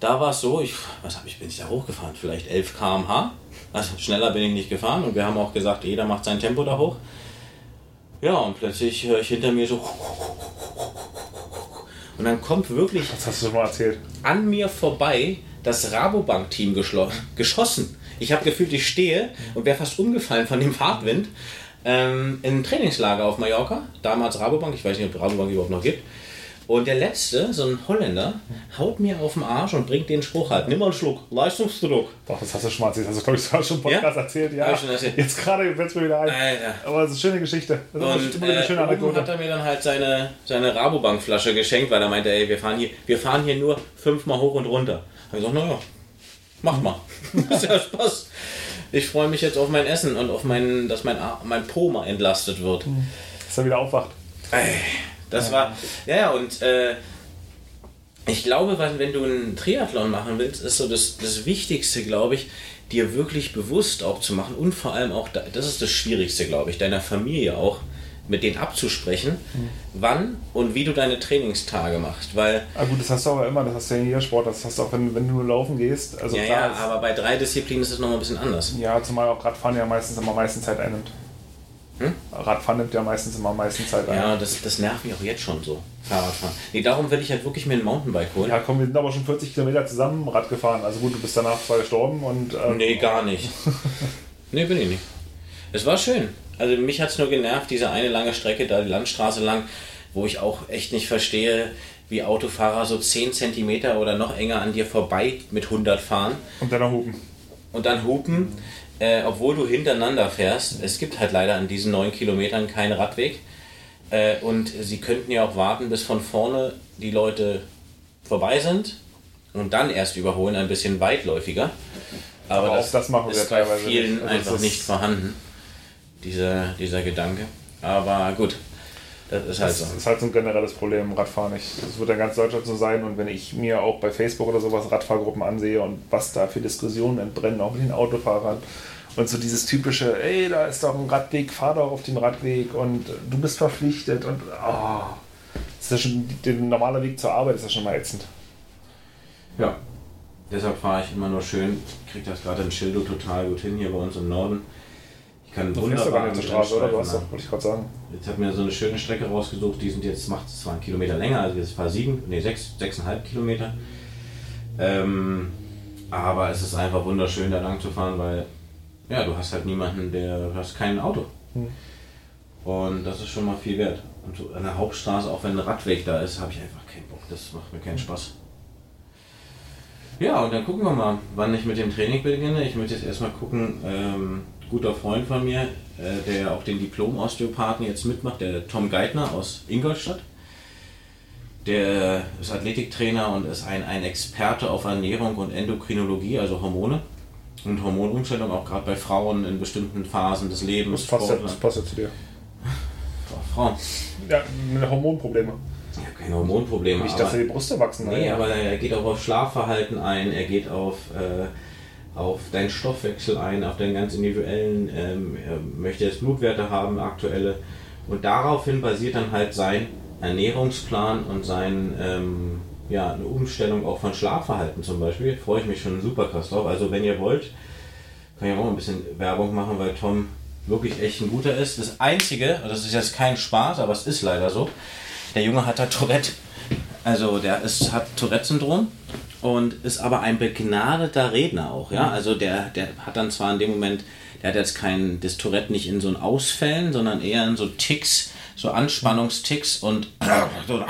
da war es so, ich, was habe ich, bin ich da hochgefahren? Vielleicht 11 km/h. Also schneller bin ich nicht gefahren und wir haben auch gesagt, jeder macht sein Tempo da hoch. Ja, und plötzlich höre ich hinter mir so. Und dann kommt wirklich Das hast du schon mal erzählt. an mir vorbei das Rabobank-Team geschossen. Ich habe gefühlt, ich stehe und wäre fast umgefallen von dem Fahrtwind. Ähm, Im Trainingslager auf Mallorca, damals Rabobank, ich weiß nicht, ob Rabobank überhaupt noch gibt. Und der letzte, so ein Holländer, haut mir auf den Arsch und bringt den Spruch halt: Nimm mal einen Schluck, Leistungsdruck. Doch, das hast du schon mal erzählt. Das hast du, glaube ich, sogar schon im Podcast Ja? erzählt. Ja, schon erzählt. jetzt gerade fällt es mir wieder ein. Alter. Aber es ist eine schöne Geschichte. Das ist Und immer eine äh, schöne Anekdote. hat er mir dann halt seine, seine Rabobank-Flasche geschenkt, weil er meinte, ey, wir fahren hier, wir fahren hier nur fünfmal hoch und runter. Hab ich gesagt, naja, mach mal. <laughs> ist ja Spaß. Ich freue mich jetzt auf mein Essen und auf mein, dass mein, Ar- mein Po mal entlastet wird. Dass er wieder aufwacht. Ey, Das war, ja, ja, und äh, ich glaube, wenn, wenn du einen Triathlon machen willst, ist so das, das Wichtigste, glaube ich, dir wirklich bewusst auch zu machen und vor allem auch, da- das ist das Schwierigste, glaube ich, deiner Familie auch, mit denen abzusprechen, wann und wie du deine Trainingstage machst. Weil, Ah gut, das hast du aber immer, das hast du ja in jeder Sport, das hast du auch, wenn, wenn du nur laufen gehst. Also ja, ja, aber bei drei Disziplinen ist es nochmal ein bisschen anders. ja, zumal auch Radfahren ja meistens immer am meisten Zeit einnimmt. Hm? Radfahren nimmt ja meistens immer am meisten Zeit ein. Ja, das, das nervt mich auch jetzt schon so, Fahrradfahren. Nee, darum will ich halt wirklich mir ein Mountainbike holen. Ja, komm, wir sind aber schon 40 Kilometer zusammen Rad gefahren. Also gut, du bist danach zwar gestorben und. Ähm, Nee, gar nicht. <laughs> nee, bin ich nicht. Es war schön. Also mich hat es nur genervt, diese eine lange Strecke, da die Landstraße lang, wo ich auch echt nicht verstehe, wie Autofahrer so 10 cm oder noch enger an dir vorbei mit 100 fahren Und dann noch hupen. und dann hupen, äh, obwohl du hintereinander fährst. Es gibt halt leider an diesen 9 Kilometern keinen Radweg. Äh, und sie könnten ja auch warten, bis von vorne die Leute vorbei sind und dann erst überholen, ein bisschen weitläufiger. Aber, Aber auch das, das machen wir ist bei vielen nicht. Also einfach nicht vorhanden, dieser, dieser Gedanke. Aber gut, das ist halt Das so. ist halt so ein generelles Problem im Radfahren. Ich, das wird in ganz Deutschland so sein. Und wenn ich mir auch bei Facebook oder sowas Radfahrgruppen ansehe und was da für Diskussionen entbrennen, auch mit den Autofahrern. Und so dieses typische, ey, da ist doch ein Radweg, fahr doch auf den Radweg und du bist verpflichtet und oh, das ist ja schon, der normale Weg zur Arbeit ist ja schon mal ätzend. Ja, deshalb fahre ich immer nur schön, kriege das gerade in Schildo total gut hin hier bei uns im Norden. Ich kann Du doch gar nicht zur Straße, oder? Du hast doch, wollte ich gerade sagen. Jetzt habe mir so eine schöne Strecke rausgesucht, die sind jetzt, macht zwar einen Kilometer länger, also jetzt fahre sieben, nee, sechs, sechseinhalb Kilometer. Ähm, aber es ist einfach wunderschön, da lang zu fahren, weil ja, du hast halt niemanden, der, du hast kein Auto. Hm. Und das ist schon mal viel wert. Und so an der Hauptstraße, auch wenn ein Radweg da ist, habe ich einfach keinen Bock. Das macht mir keinen Spaß. Ja, und dann gucken wir mal, wann ich mit dem Training beginne. Ich möchte jetzt erstmal gucken, ähm, guter Freund von mir, äh, der auch den Diplom-Osteopathen jetzt mitmacht, der Tom Geithner aus Ingolstadt. Der ist Athletiktrainer und ist ein, ein Experte auf Ernährung und Endokrinologie, also Hormone und Hormonumstellung, auch gerade bei Frauen in bestimmten Phasen des Lebens. Das passt, ja, das passt ja zu dir. Frauen. Ja, Hormonprobleme. Ja, keine Hormonprobleme. Nicht, dass dir die Brüste wachsen. Nee, aber er geht auch auf Schlafverhalten ein, er geht auf, äh, auf deinen Stoffwechsel ein, auf deinen ganz individuellen, ähm, möchte jetzt Blutwerte haben, aktuelle. Und daraufhin basiert dann halt sein Ernährungsplan und sein, ähm, ja, eine Umstellung auch von Schlafverhalten zum Beispiel. Freue ich mich schon super krass drauf. Also wenn ihr wollt, kann ich auch mal ein bisschen Werbung machen, weil Tom wirklich echt ein guter ist. Das Einzige, das ist jetzt kein Spaß, aber es ist leider so, der Junge hat da Tourette. Also der ist, hat Tourette-Syndrom und ist aber ein begnadeter Redner auch. Ja? Also der, der hat dann zwar in dem Moment, der hat jetzt kein, das Tourette nicht in so ein Ausfällen, sondern eher in so Ticks, so Anspannungsticks und so,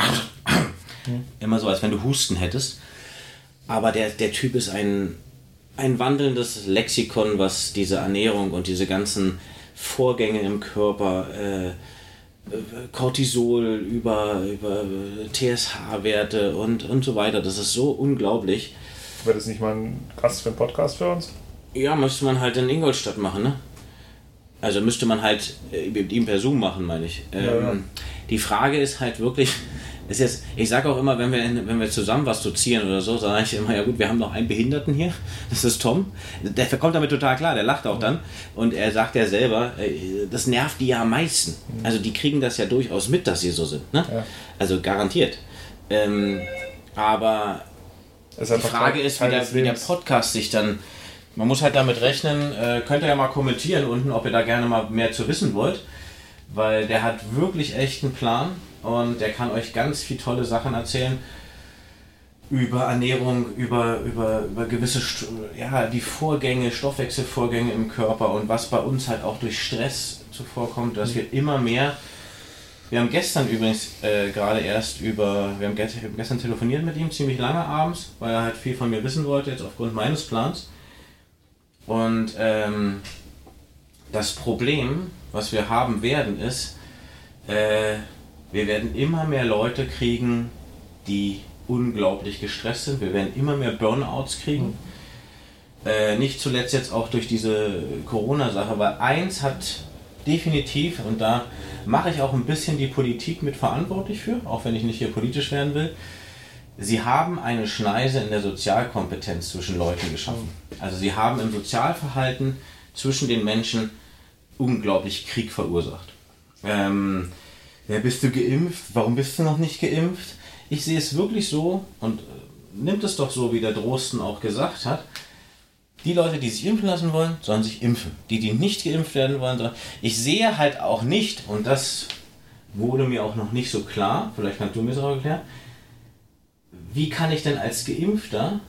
immer so, als wenn du Husten hättest. Aber der, der Typ ist ein, ein wandelndes Lexikon, was diese Ernährung und diese ganzen Vorgänge im Körper, äh, Cortisol über, über TSH-Werte und, und so weiter, das ist so unglaublich. Wäre das nicht mal ein Gast für einen Podcast für uns? Ja, müsste man halt in Ingolstadt machen, ne? Also müsste man halt äh, mit ihm per Zoom machen, meine ich. Ähm, Ja, ja. Die Frage ist halt wirklich, ist jetzt, ich sage auch immer, wenn wir, wenn wir zusammen was dozieren oder so, sage ich immer, ja gut, wir haben noch einen Behinderten hier, <laughs> das ist Tom. Der kommt damit total klar, der lacht auch dann. Und er sagt ja selber, äh, das nervt die ja am meisten. Also die kriegen das ja durchaus mit, dass sie so sind. Ne? Ja. Also garantiert. Ähm, aber die Frage ist, wie der, wie der. Podcast sich dann. Man muss halt damit rechnen, äh, könnt ihr ja mal kommentieren unten, ob ihr da gerne mal mehr zu wissen wollt. Weil der hat wirklich echt einen Plan und der kann euch ganz viel tolle Sachen erzählen über Ernährung, über, über, über gewisse, ja, die Vorgänge, Stoffwechselvorgänge im Körper und was bei uns halt auch durch Stress zuvorkommt, dass wir immer mehr wir haben gestern übrigens äh, gerade erst über, wir haben gestern telefoniert mit ihm, ziemlich lange abends, weil er halt viel von mir wissen wollte, jetzt aufgrund meines Plans. Und ähm, das Problem, was wir haben werden, ist, äh, wir werden immer mehr Leute kriegen, die unglaublich gestresst sind. Wir werden immer mehr Burnouts kriegen. Äh, nicht zuletzt jetzt auch durch diese Corona-Sache, weil eins hat definitiv, und da mache ich auch ein bisschen die Politik mit verantwortlich für, auch wenn ich nicht hier politisch werden will, sie haben eine Schneise in der Sozialkompetenz zwischen Leuten geschaffen. Also sie haben im Sozialverhalten zwischen den Menschen unglaublich Krieg verursacht. Ähm, ja, bist du geimpft? Warum bist du noch nicht geimpft? Ich sehe es wirklich so und äh, nimmt es doch so, wie der Drosten auch gesagt hat. Die Leute, die sich impfen lassen wollen, sollen sich impfen. Die, die nicht geimpft werden wollen, sollen. Ich sehe halt auch nicht, und das wurde mir auch noch nicht so klar, vielleicht kannst du mir das auch erklären, wie kann ich denn als Geimpfter,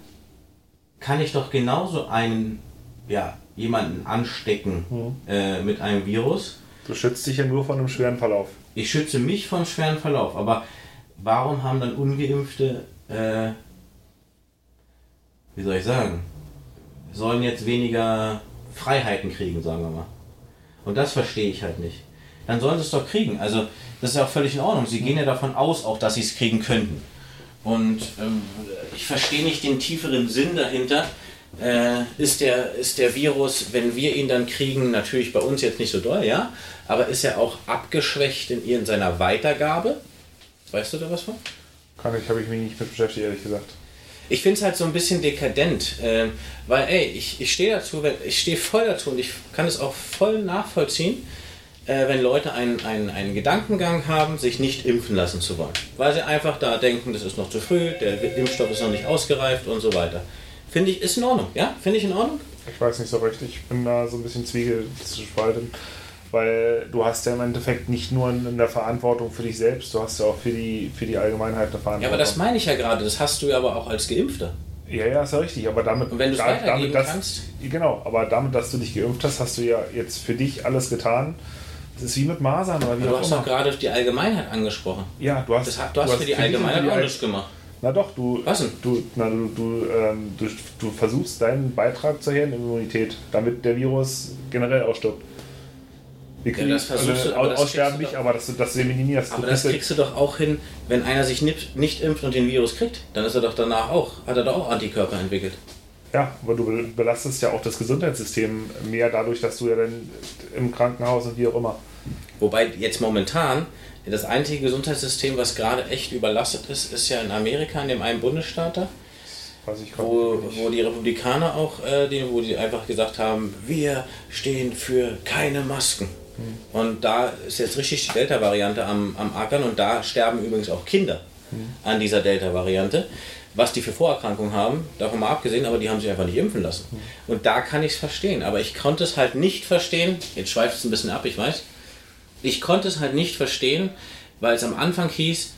kann ich doch genauso einen, ja, jemanden anstecken äh, mit einem Virus. Du schützt dich ja nur von einem schweren Verlauf. Ich schütze mich vor schweren Verlauf, aber warum haben dann Ungeimpfte, äh, wie soll ich sagen, sollen jetzt weniger Freiheiten kriegen, sagen wir mal. Und das verstehe ich halt nicht. Dann sollen sie es doch kriegen. Also, das ist ja auch völlig in Ordnung. Sie gehen ja davon aus, auch dass sie es kriegen könnten. Und ähm, ich verstehe nicht den tieferen Sinn dahinter. Äh, ist, der, ist der Virus, wenn wir ihn dann kriegen, natürlich bei uns jetzt nicht so doll, ja, aber ist er auch abgeschwächt in, in seiner Weitergabe? Weißt du da was von? Kann ich, habe ich mich nicht mit beschäftigt, ehrlich gesagt. Ich finde es halt so ein bisschen dekadent, ähm, weil ey, ich, ich stehe dazu, wenn, ich stehe voll dazu und ich kann es auch voll nachvollziehen, äh, wenn Leute einen, einen, einen Gedankengang haben, sich nicht impfen lassen zu wollen. Weil sie einfach da denken, das ist noch zu früh, der Impfstoff ist noch nicht ausgereift und so weiter. Finde ich, ist in Ordnung. Ja, finde ich in Ordnung. Ich weiß nicht so recht. Ich bin da so ein bisschen zwiegespalten. Weil du hast ja im Endeffekt nicht nur in der Verantwortung für dich selbst, du hast ja auch für die, für die Allgemeinheit eine Verantwortung. Ja, aber das meine ich ja gerade. Das hast du ja aber auch als Geimpfter. Ja, ja, ist ja richtig. Aber damit, Und wenn du es damit, dass, kannst. Genau, aber damit, dass du dich geimpft hast, hast du ja jetzt für dich alles getan. Das ist wie mit Masern oder wie Du hast doch gerade die Allgemeinheit angesprochen. ja, du hast, Das, du hast für die dich und Allgemeinheit die auch nichts gemacht. Na doch, du, Was denn? du, na, du, du, ähm, du, du versuchst deinen Beitrag zur Herdenimmunität, damit der Virus generell ausstirbt. Wir Ja, das versuchst du, aber au- das aussterben du nicht, aber dass du das eliminierst. Aber du das kriegst- du doch auch hin, wenn einer sich nicht, nicht impft und den Virus kriegt. Dann ist er doch danach auch, hat er doch auch Antikörper entwickelt. Ja, aber du be- belastest ja auch das Gesundheitssystem mehr dadurch, dass du ja dann im Krankenhaus und wie auch immer. Wobei jetzt momentan das einzige Gesundheitssystem, was gerade echt überlastet ist, ist ja in Amerika, in dem einen Bundesstaat da, wo, wo die Republikaner auch, äh, die, wo die einfach gesagt haben, wir stehen für keine Masken. Und da ist jetzt richtig die Delta-Variante am, am Ackern und da sterben übrigens auch Kinder an dieser Delta-Variante. Was die für Vorerkrankungen haben, davon mal abgesehen, aber die haben sich einfach nicht impfen lassen. Und da kann ich es verstehen. Aber ich konnte es halt nicht verstehen, jetzt schweift es ein bisschen ab, ich weiß. Ich konnte es halt nicht verstehen, weil es am Anfang hieß,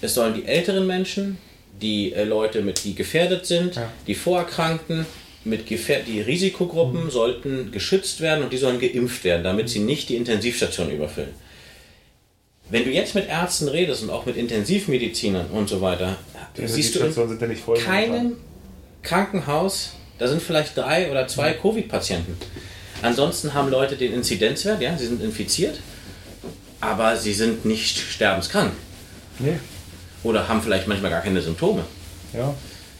es sollen die älteren Menschen, die äh, Leute, mit, die gefährdet sind, Ja. die Vorerkrankten, mit Gefähr die Risikogruppen sollten geschützt werden und die sollen geimpft werden, damit sie nicht die Intensivstation überfüllen. Wenn du jetzt mit Ärzten redest und auch mit Intensivmedizinern und so weiter, Die siehst du in ja keinem Krankenhaus, da sind vielleicht drei oder zwei Covid-Patienten. Ansonsten haben Leute den Inzidenzwert, ja, sie sind infiziert, aber sie sind nicht sterbenskrank Nee, oder haben vielleicht manchmal gar keine Symptome. ja.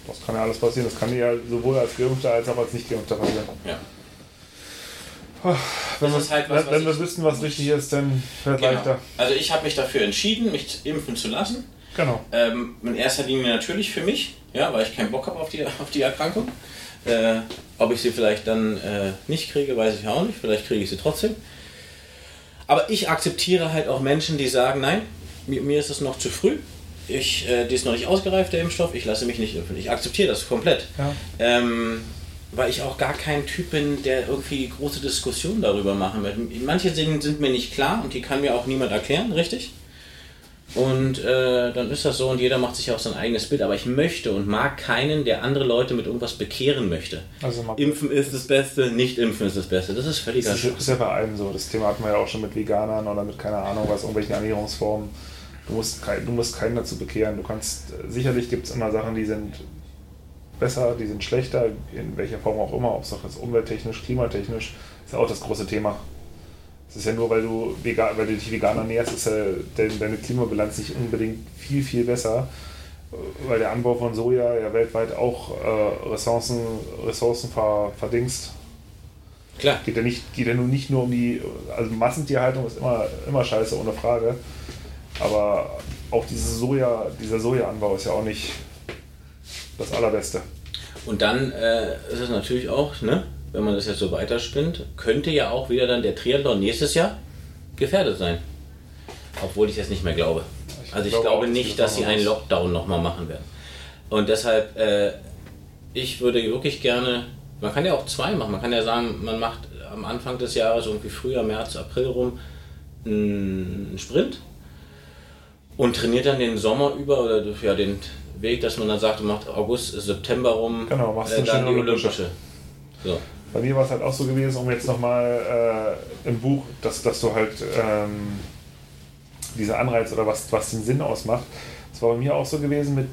Das kann ja alles passieren. Das kann ja sowohl als Geimpfter als auch als Nicht-Geimpfter passieren. Ja. Wenn, Das wir, halt was, wenn, wenn wir wissen, was richtig ist, dann wird Genau. leichter. Also ich habe mich dafür entschieden, mich impfen zu lassen. Genau. Ähm, in erster Linie natürlich für mich, ja, weil ich keinen Bock habe auf die, auf die Erkrankung. Äh, ob ich sie vielleicht dann äh, nicht kriege, weiß ich auch nicht. Vielleicht kriege ich sie trotzdem. Aber ich akzeptiere halt auch Menschen, die sagen, nein, mir, mir ist es noch zu früh. Ich, äh, die ist noch nicht ausgereift, der Impfstoff. Ich lasse mich nicht impfen. Ich akzeptiere das komplett. Ja. Ähm, weil ich auch gar kein Typ bin, der irgendwie große Diskussionen darüber machen wird. Manche Dinge sind mir nicht klar und die kann mir auch niemand erklären, richtig? Und äh, dann ist das so und jeder macht sich auch sein eigenes Bild. Aber ich möchte und mag keinen, der andere Leute mit irgendwas bekehren möchte. Also Impfen ist das Beste, nicht impfen ist das Beste. Das ist völliger das ist, ist ja bei allem so. Das Thema hatten wir ja auch schon mit Veganern oder mit keine Ahnung was, irgendwelchen Ernährungsformen. Du musst, kein, du musst keinen dazu bekehren. Du kannst, sicherlich gibt es immer Sachen, die sind besser, die sind schlechter, in welcher Form auch immer, ob es auch jetzt umwelttechnisch, klimatechnisch, ist ja auch das große Thema. Es ist ja nur, weil du, vegan, weil du dich vegan ernährst, ist ja dein, deine Klimabilanz nicht unbedingt viel, viel besser, weil der Anbau von Soja ja weltweit auch äh, Ressourcen, Ressourcen ver, verdingst. Klar. Geht ja, nicht, geht ja nun nicht nur um die, also Massentierhaltung ist immer, immer scheiße, ohne Frage. Aber auch diese Soja, dieser Sojaanbau ist ja auch nicht das Allerbeste. Und dann äh, ist es natürlich auch, ne, wenn man das jetzt so weiterspinnt, könnte ja auch wieder dann der Triathlon nächstes Jahr gefährdet sein. Obwohl ich das nicht mehr glaube. Ich also ich glaube glaube nicht, dass das sie einen Lockdown nochmal machen werden. Und deshalb, äh, ich würde wirklich gerne, man kann ja auch zwei machen. Man kann ja sagen, man macht am Anfang des Jahres, irgendwie Frühjahr, März, April rum, einen Sprint und trainiert dann den Sommer über oder ja, den Weg, dass man dann sagt, man macht August, September rum, Genau, machst äh, dann die Olympische. Olympische. So. Bei mir war es halt auch so gewesen, um jetzt nochmal äh, im Buch, dass, dass du halt ähm, dieser Anreiz oder was, was den Sinn ausmacht. Es war bei mir auch so gewesen mit,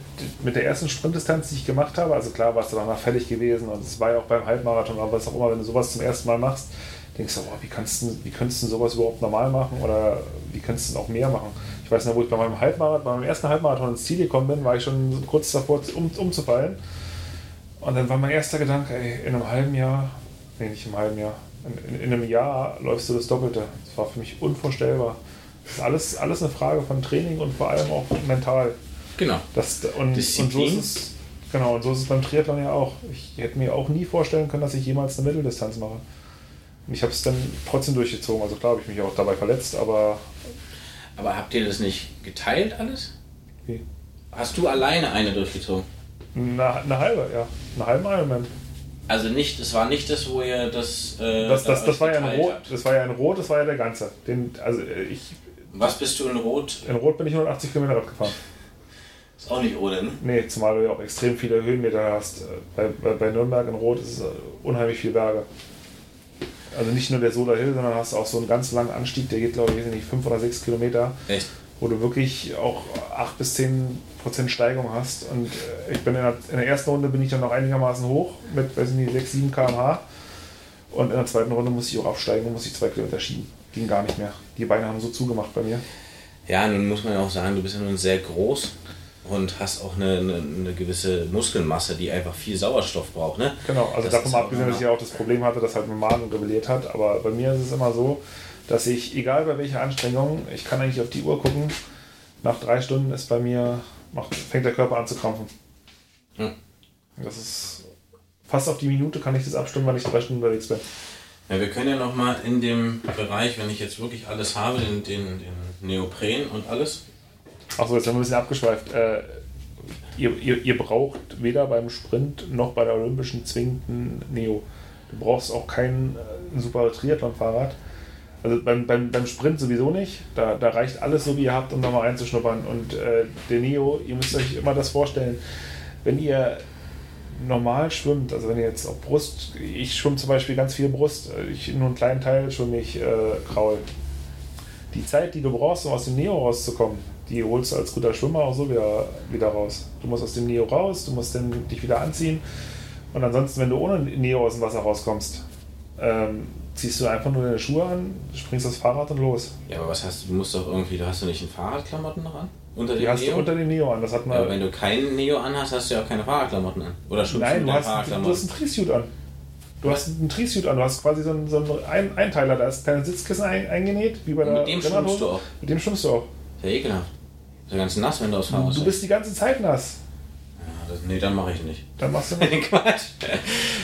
mit der ersten Sprintdistanz, die ich gemacht habe. Also klar warst du danach fertig gewesen und es war ja auch beim Halbmarathon, aber was auch immer, wenn du sowas zum ersten Mal machst, denkst du, boah, wie, kannst du, wie könntest du sowas überhaupt normal machen oder wie könntest du auch mehr machen? Ich weiß noch, wo ich bei meinem Halbmarathon, bei meinem ersten Halbmarathon ins Ziel gekommen bin, war ich schon kurz davor, um, umzufallen. Und dann war mein erster Gedanke, ey, in einem halben Jahr, nee, nicht im halben Jahr, in, in, in einem Jahr läufst du das Doppelte. Das war für mich unvorstellbar. Das ist alles, alles eine Frage von Training und vor allem auch mental. Genau. Das, und, und so ist es, genau, und so ist es beim Triathlon ja auch. Ich hätte mir auch nie vorstellen können, dass ich jemals eine Mitteldistanz mache. Ich habe es dann trotzdem durchgezogen. Also klar habe ich mich auch dabei verletzt, aber. Aber habt ihr das nicht geteilt alles? Wie? Hast du alleine eine durchgezogen? Eine, eine halbe, ja. Eine halbe Ironman. Also nicht, es war nicht das, wo ihr das. Äh, Das, das, da das, war ja in geteilt Rot, habt. das war ja in Rot, das war ja der ganze. Den, also äh, ich, Was bist du in Rot? in Rot bin ich 180 Kilometer Rad gefahren. Ist auch nicht ohne, ne? Nee, zumal du ja auch extrem viele Höhenmeter hast. Äh, Bei, bei, bei Nürnberg in Rot ist es äh, unheimlich viel Berge. Also nicht nur der Solar Hill, sondern hast auch so einen ganz langen Anstieg, der geht, glaube ich, nicht, 5 oder 6 Kilometer, Echt? wo du wirklich auch 8 bis 10 Prozent Steigung hast. Und äh, ich bin in der, in der ersten Runde bin ich dann noch einigermaßen hoch mit, weiß ich nicht, 6, 7 km/h. Und in der zweiten Runde musste ich auch absteigen und musste ich zwei Kilometer schieben. Ging gar nicht mehr. Die Beine haben so zugemacht bei mir. Ja, nun muss man ja auch sagen, du bist ja nun sehr groß und hast auch eine, eine, eine gewisse Muskelmasse, die einfach viel Sauerstoff braucht, ne? Genau, also Das davon mal abgesehen, dass ich auch das Problem hatte, dass halt mein Magen rebelliert hat. Aber bei mir ist es immer so, dass ich, egal bei welcher Anstrengung, ich kann eigentlich auf die Uhr gucken, nach drei Stunden ist bei mir, macht, fängt der Körper an zu krampfen. Hm. Das ist fast auf die Minute kann ich das abstimmen, wenn ich drei Stunden unterwegs bin. Ja, wir können ja nochmal in dem Bereich, wenn ich jetzt wirklich alles habe, den, den, den Neopren und alles. Achso, jetzt haben wir ein bisschen abgeschweift. Äh, ihr, ihr, ihr braucht weder beim Sprint noch bei der Olympischen zwingend ein Neo. Du brauchst auch kein äh, super Triathlon-Fahrrad. Also beim, beim, beim Sprint sowieso nicht. Da, da reicht alles so, wie ihr habt, um da mal reinzuschnuppern. Und äh, der Neo, ihr müsst euch immer das vorstellen, wenn ihr normal schwimmt, also wenn ihr jetzt auf Brust, ich schwimme zum Beispiel ganz viel Brust, äh, ich nur einen kleinen Teil schwimme ich äh, Kraul. Die Zeit, die du brauchst, um aus dem Neo rauszukommen, die holst du als guter Schwimmer auch so wieder, wieder raus. Du musst aus dem Neo raus, du musst dann dich wieder anziehen. Und ansonsten, wenn du ohne Neo aus dem Wasser rauskommst, ähm, ziehst du einfach nur deine Schuhe an, springst das Fahrrad und los. Ja, aber was hast du? Du musst doch irgendwie, du hast du nicht ein Fahrradklamotten noch an? Unter Die dem hast du Neo? unter dem Neo an. Das hat ja, aber man. wenn du keinen Neo anhast, hast du ja auch keine Fahrradklamotten an. Oder schwimmst Nein, du hast, du hast Fahrradklamotten? einen Trisuit an. Du hast einen Trisuit an. Du hast quasi so einen, so einen ein Einteiler. Da ist dein Sitzkissen ein, eingenäht, wie bei der mit dem schwimmst du auch. Mit dem schwimmst du auch. Ja ekelhaft. Ist ja ganz nass, wenn du aus Du, Fahrrad du bist die ganze Zeit nass. Ja, das, nee, dann mache ich nicht. Dann machst du <laughs> nicht. Quatsch.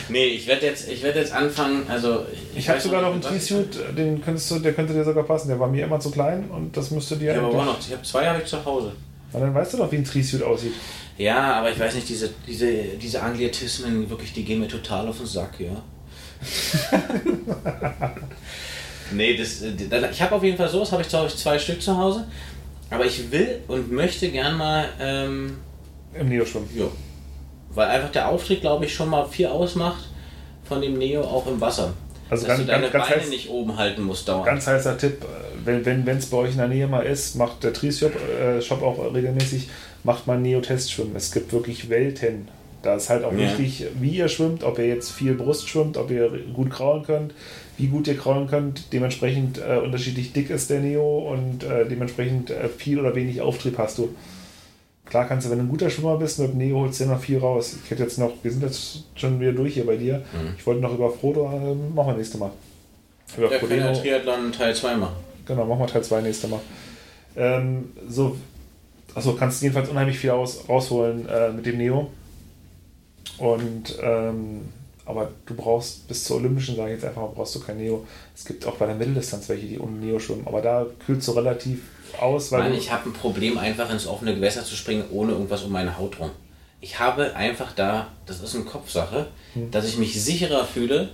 Nee, ich werde jetzt, ich werd jetzt anfangen, also... Ich habe weiß sogar noch einen ich- Trisuit, den könntest du, der könnte dir sogar passen. Der war mir immer zu klein und das müsste dir. Ich habe aber auch noch, ich habe zwei habe ich zu Hause. Und dann weißt du doch, wie ein Trisuit aussieht. Ja, aber ich weiß nicht, diese, diese, diese Anglietismen, wirklich, die gehen mir total auf den Sack, ja. <laughs> nee, das, äh, das, ich habe auf jeden Fall sowas, habe ich glaube ich zwei Stück zu Hause. Aber ich will und möchte gern mal, ähm, Im Neo-Schwimmen. ja, weil einfach der Auftrieb, glaube ich, schon mal viel ausmacht von dem Neo auch im Wasser. Also Dass ganz, du deine ganz, Beine heiß, nicht oben halten musst dauernd. ganz heißer Tipp, äh, wenn es wenn, bei euch in der Nähe mal ist, macht der Tries-Shop äh, Shop auch regelmäßig, macht mal Neo-Test-Schwimmen. Es gibt wirklich Welten. Da ist halt auch Ja. wichtig, wie ihr schwimmt, ob ihr jetzt viel Brust schwimmt, ob ihr gut kraulen könnt, wie gut ihr kraulen könnt. Dementsprechend äh, unterschiedlich dick ist der Neo und äh, dementsprechend äh, viel oder wenig Auftrieb hast du. Klar kannst du, wenn du ein guter Schwimmer bist, mit dem Neo holst du noch viel raus. Ich hätte jetzt noch, wir sind jetzt schon wieder durch hier bei dir. Mhm. Ich wollte noch über Frodo, äh, machen wir nächstes Mal. Über Der Frodeno. Triathlon Teil 2 machen. Genau, machen wir Teil 2 nächstes Mal. Ähm, so, achso, kannst jedenfalls unheimlich viel aus, rausholen äh, mit dem Neo. Und, ähm, aber du brauchst bis zur Olympischen, sage ich jetzt einfach mal, brauchst du kein Neo. Es gibt auch bei der Mitteldistanz welche, die ohne Neo schwimmen. Aber da kühlst du relativ aus, weil Mann, ich habe ein Problem, einfach ins offene Gewässer zu springen, ohne irgendwas um meine Haut rum. Ich habe einfach da, das ist eine Kopfsache, Hm. dass ich mich sicherer fühle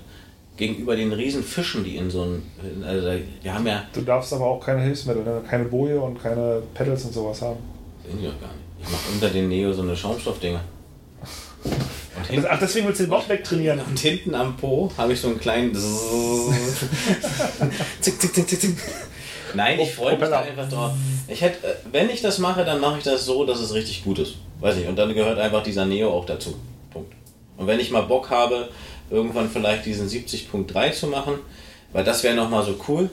gegenüber den riesen Fischen, die in so einem, also wir haben ja, du darfst aber auch keine Hilfsmittel, ne? keine Boje und keine Pedals und sowas haben. sehen die doch gar nicht. Ich mache unter den Neo so eine Schaumstoffdinger. <laughs> Hinten, ach, deswegen willst du den Bock wegtrainieren. und hinten am Po habe ich so einen kleinen <laughs> zick, zick, zick, zick, zick. Nein, ich freue mich da einfach drauf. Ich hätte, äh, wenn ich das mache, dann mache ich das so, dass es richtig gut ist. Weiß ich. Und dann gehört einfach dieser Neo auch dazu. Punkt. Und wenn ich mal Bock habe, irgendwann vielleicht diesen 70.3 zu machen, weil das wäre nochmal so cool,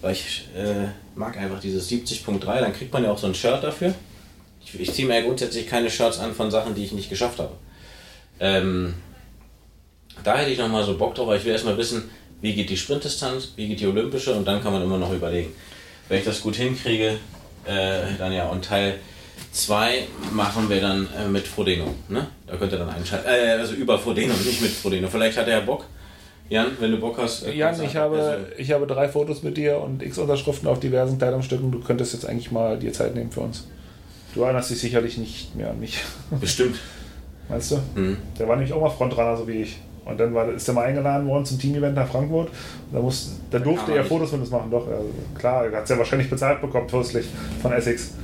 weil ich äh, mag einfach dieses 70.3, dann kriegt man ja auch so ein Shirt dafür. Ich, ich ziehe mir ja grundsätzlich keine Shirts an von Sachen, die ich nicht geschafft habe. Ähm, da hätte ich nochmal so Bock drauf, weil ich will erstmal wissen, wie geht die Sprintdistanz, wie geht die olympische und dann kann man immer noch überlegen. Wenn ich das gut hinkriege, äh, dann ja. Und Teil 2 machen wir dann äh, mit Frodeno. Ne? Da könnt ihr dann einschalten. Äh, also über Frodeno, nicht mit Frodeno. Vielleicht hat er ja Bock. Jan, wenn du Bock hast. äh, Jan, ich habe, also ich habe drei Fotos mit dir und x Unterschriften auf diversen Kleidungsstücken. Du könntest jetzt eigentlich mal dir Zeit nehmen für uns. Du erinnerst dich sicherlich nicht mehr an mich. Bestimmt. <laughs> Meinst du? Mhm. Der war nämlich auch mal Frontrunner, so wie ich. Und dann war, ist er mal eingeladen worden zum Team-Event nach Frankfurt. Und da, muss, da durfte er Fotos mit uns machen. Doch, also klar, er hat es ja wahrscheinlich bezahlt bekommen, fürstlich, von Essex.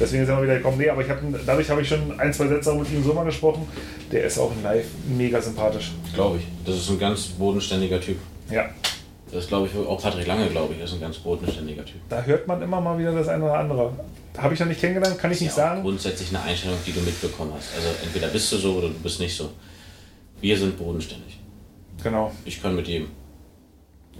Deswegen ist er mal wieder gekommen. Nee, aber ich hab, dadurch habe ich schon ein, zwei Sätze auch mit ihm so mal gesprochen. Der ist auch live mega sympathisch. Glaube ich. Das ist ein ganz bodenständiger Typ. Ja. Das glaube ich, auch Patrick Lange, glaube ich, ist ein ganz bodenständiger Typ. Da hört man immer mal wieder das eine oder andere. Habe ich noch nicht kennengelernt, kann ich nicht ja sagen. Grundsätzlich eine Einstellung, die du mitbekommen hast. Also entweder bist du so oder du bist nicht so. Wir sind bodenständig. Genau. Ich kann mit jedem.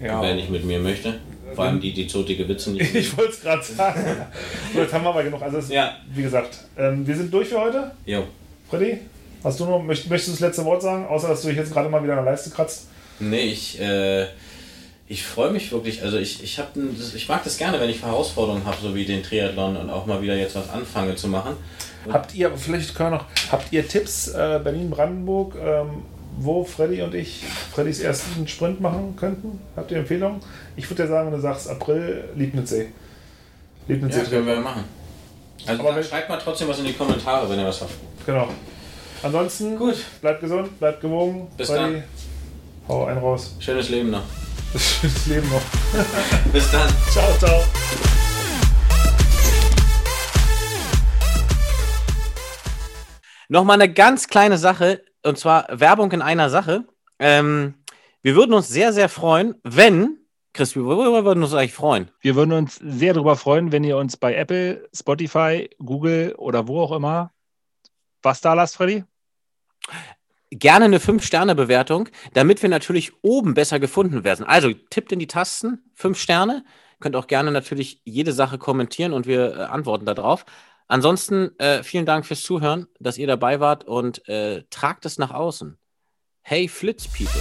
Ja. Und wer nicht mit mir möchte, vor allem die, die zotige Witze nicht. <laughs> ich wollte es gerade sagen. <laughs> so, jetzt haben wir aber genug. Also, es, ja. wie gesagt, ähm, wir sind durch für heute. Jo. Freddy, hast du noch, möchtest, möchtest du das letzte Wort sagen, außer dass du dich jetzt gerade mal wieder an der Leiste kratzt? Nee, ich, äh, ich freue mich wirklich. Also, ich, ich, hab, ich mag das gerne, wenn ich Herausforderungen habe, so wie den Triathlon und auch mal wieder jetzt was anfange zu machen. Habt ihr, vielleicht können wir noch, habt ihr Tipps, äh, Berlin-Brandenburg? Ähm, wo Freddy und ich Freddys ersten Sprint machen könnten? Habt ihr Empfehlungen? Ich würde ja sagen, wenn du sagst April, Liebnitzsee. Liebnitzsee ja, können wir machen. Also Aber schreibt mal trotzdem was in die Kommentare, wenn ihr was habt. Genau. Ansonsten, gut. bleibt gesund, bleibt gewogen. Bis Freddy, dann. Hau einen raus. Schönes Leben noch. Schönes Leben noch. <laughs> Bis dann. Ciao, ciao. Nochmal eine ganz kleine Sache und zwar Werbung in einer Sache. Ähm, wir würden uns sehr, sehr freuen, wenn, Chris, worüber würden wir uns eigentlich freuen? Wir würden uns sehr darüber freuen, wenn ihr uns bei Apple, Spotify, Google oder wo auch immer was da lasst, Freddy? Gerne eine 5-Sterne-Bewertung, damit wir natürlich oben besser gefunden werden. Also tippt in die Tasten, 5 Sterne. Könnt auch gerne natürlich jede Sache kommentieren und wir äh, antworten darauf. Ansonsten äh, vielen Dank fürs Zuhören, dass ihr dabei wart und äh, tragt es nach außen. Hey Flitz People.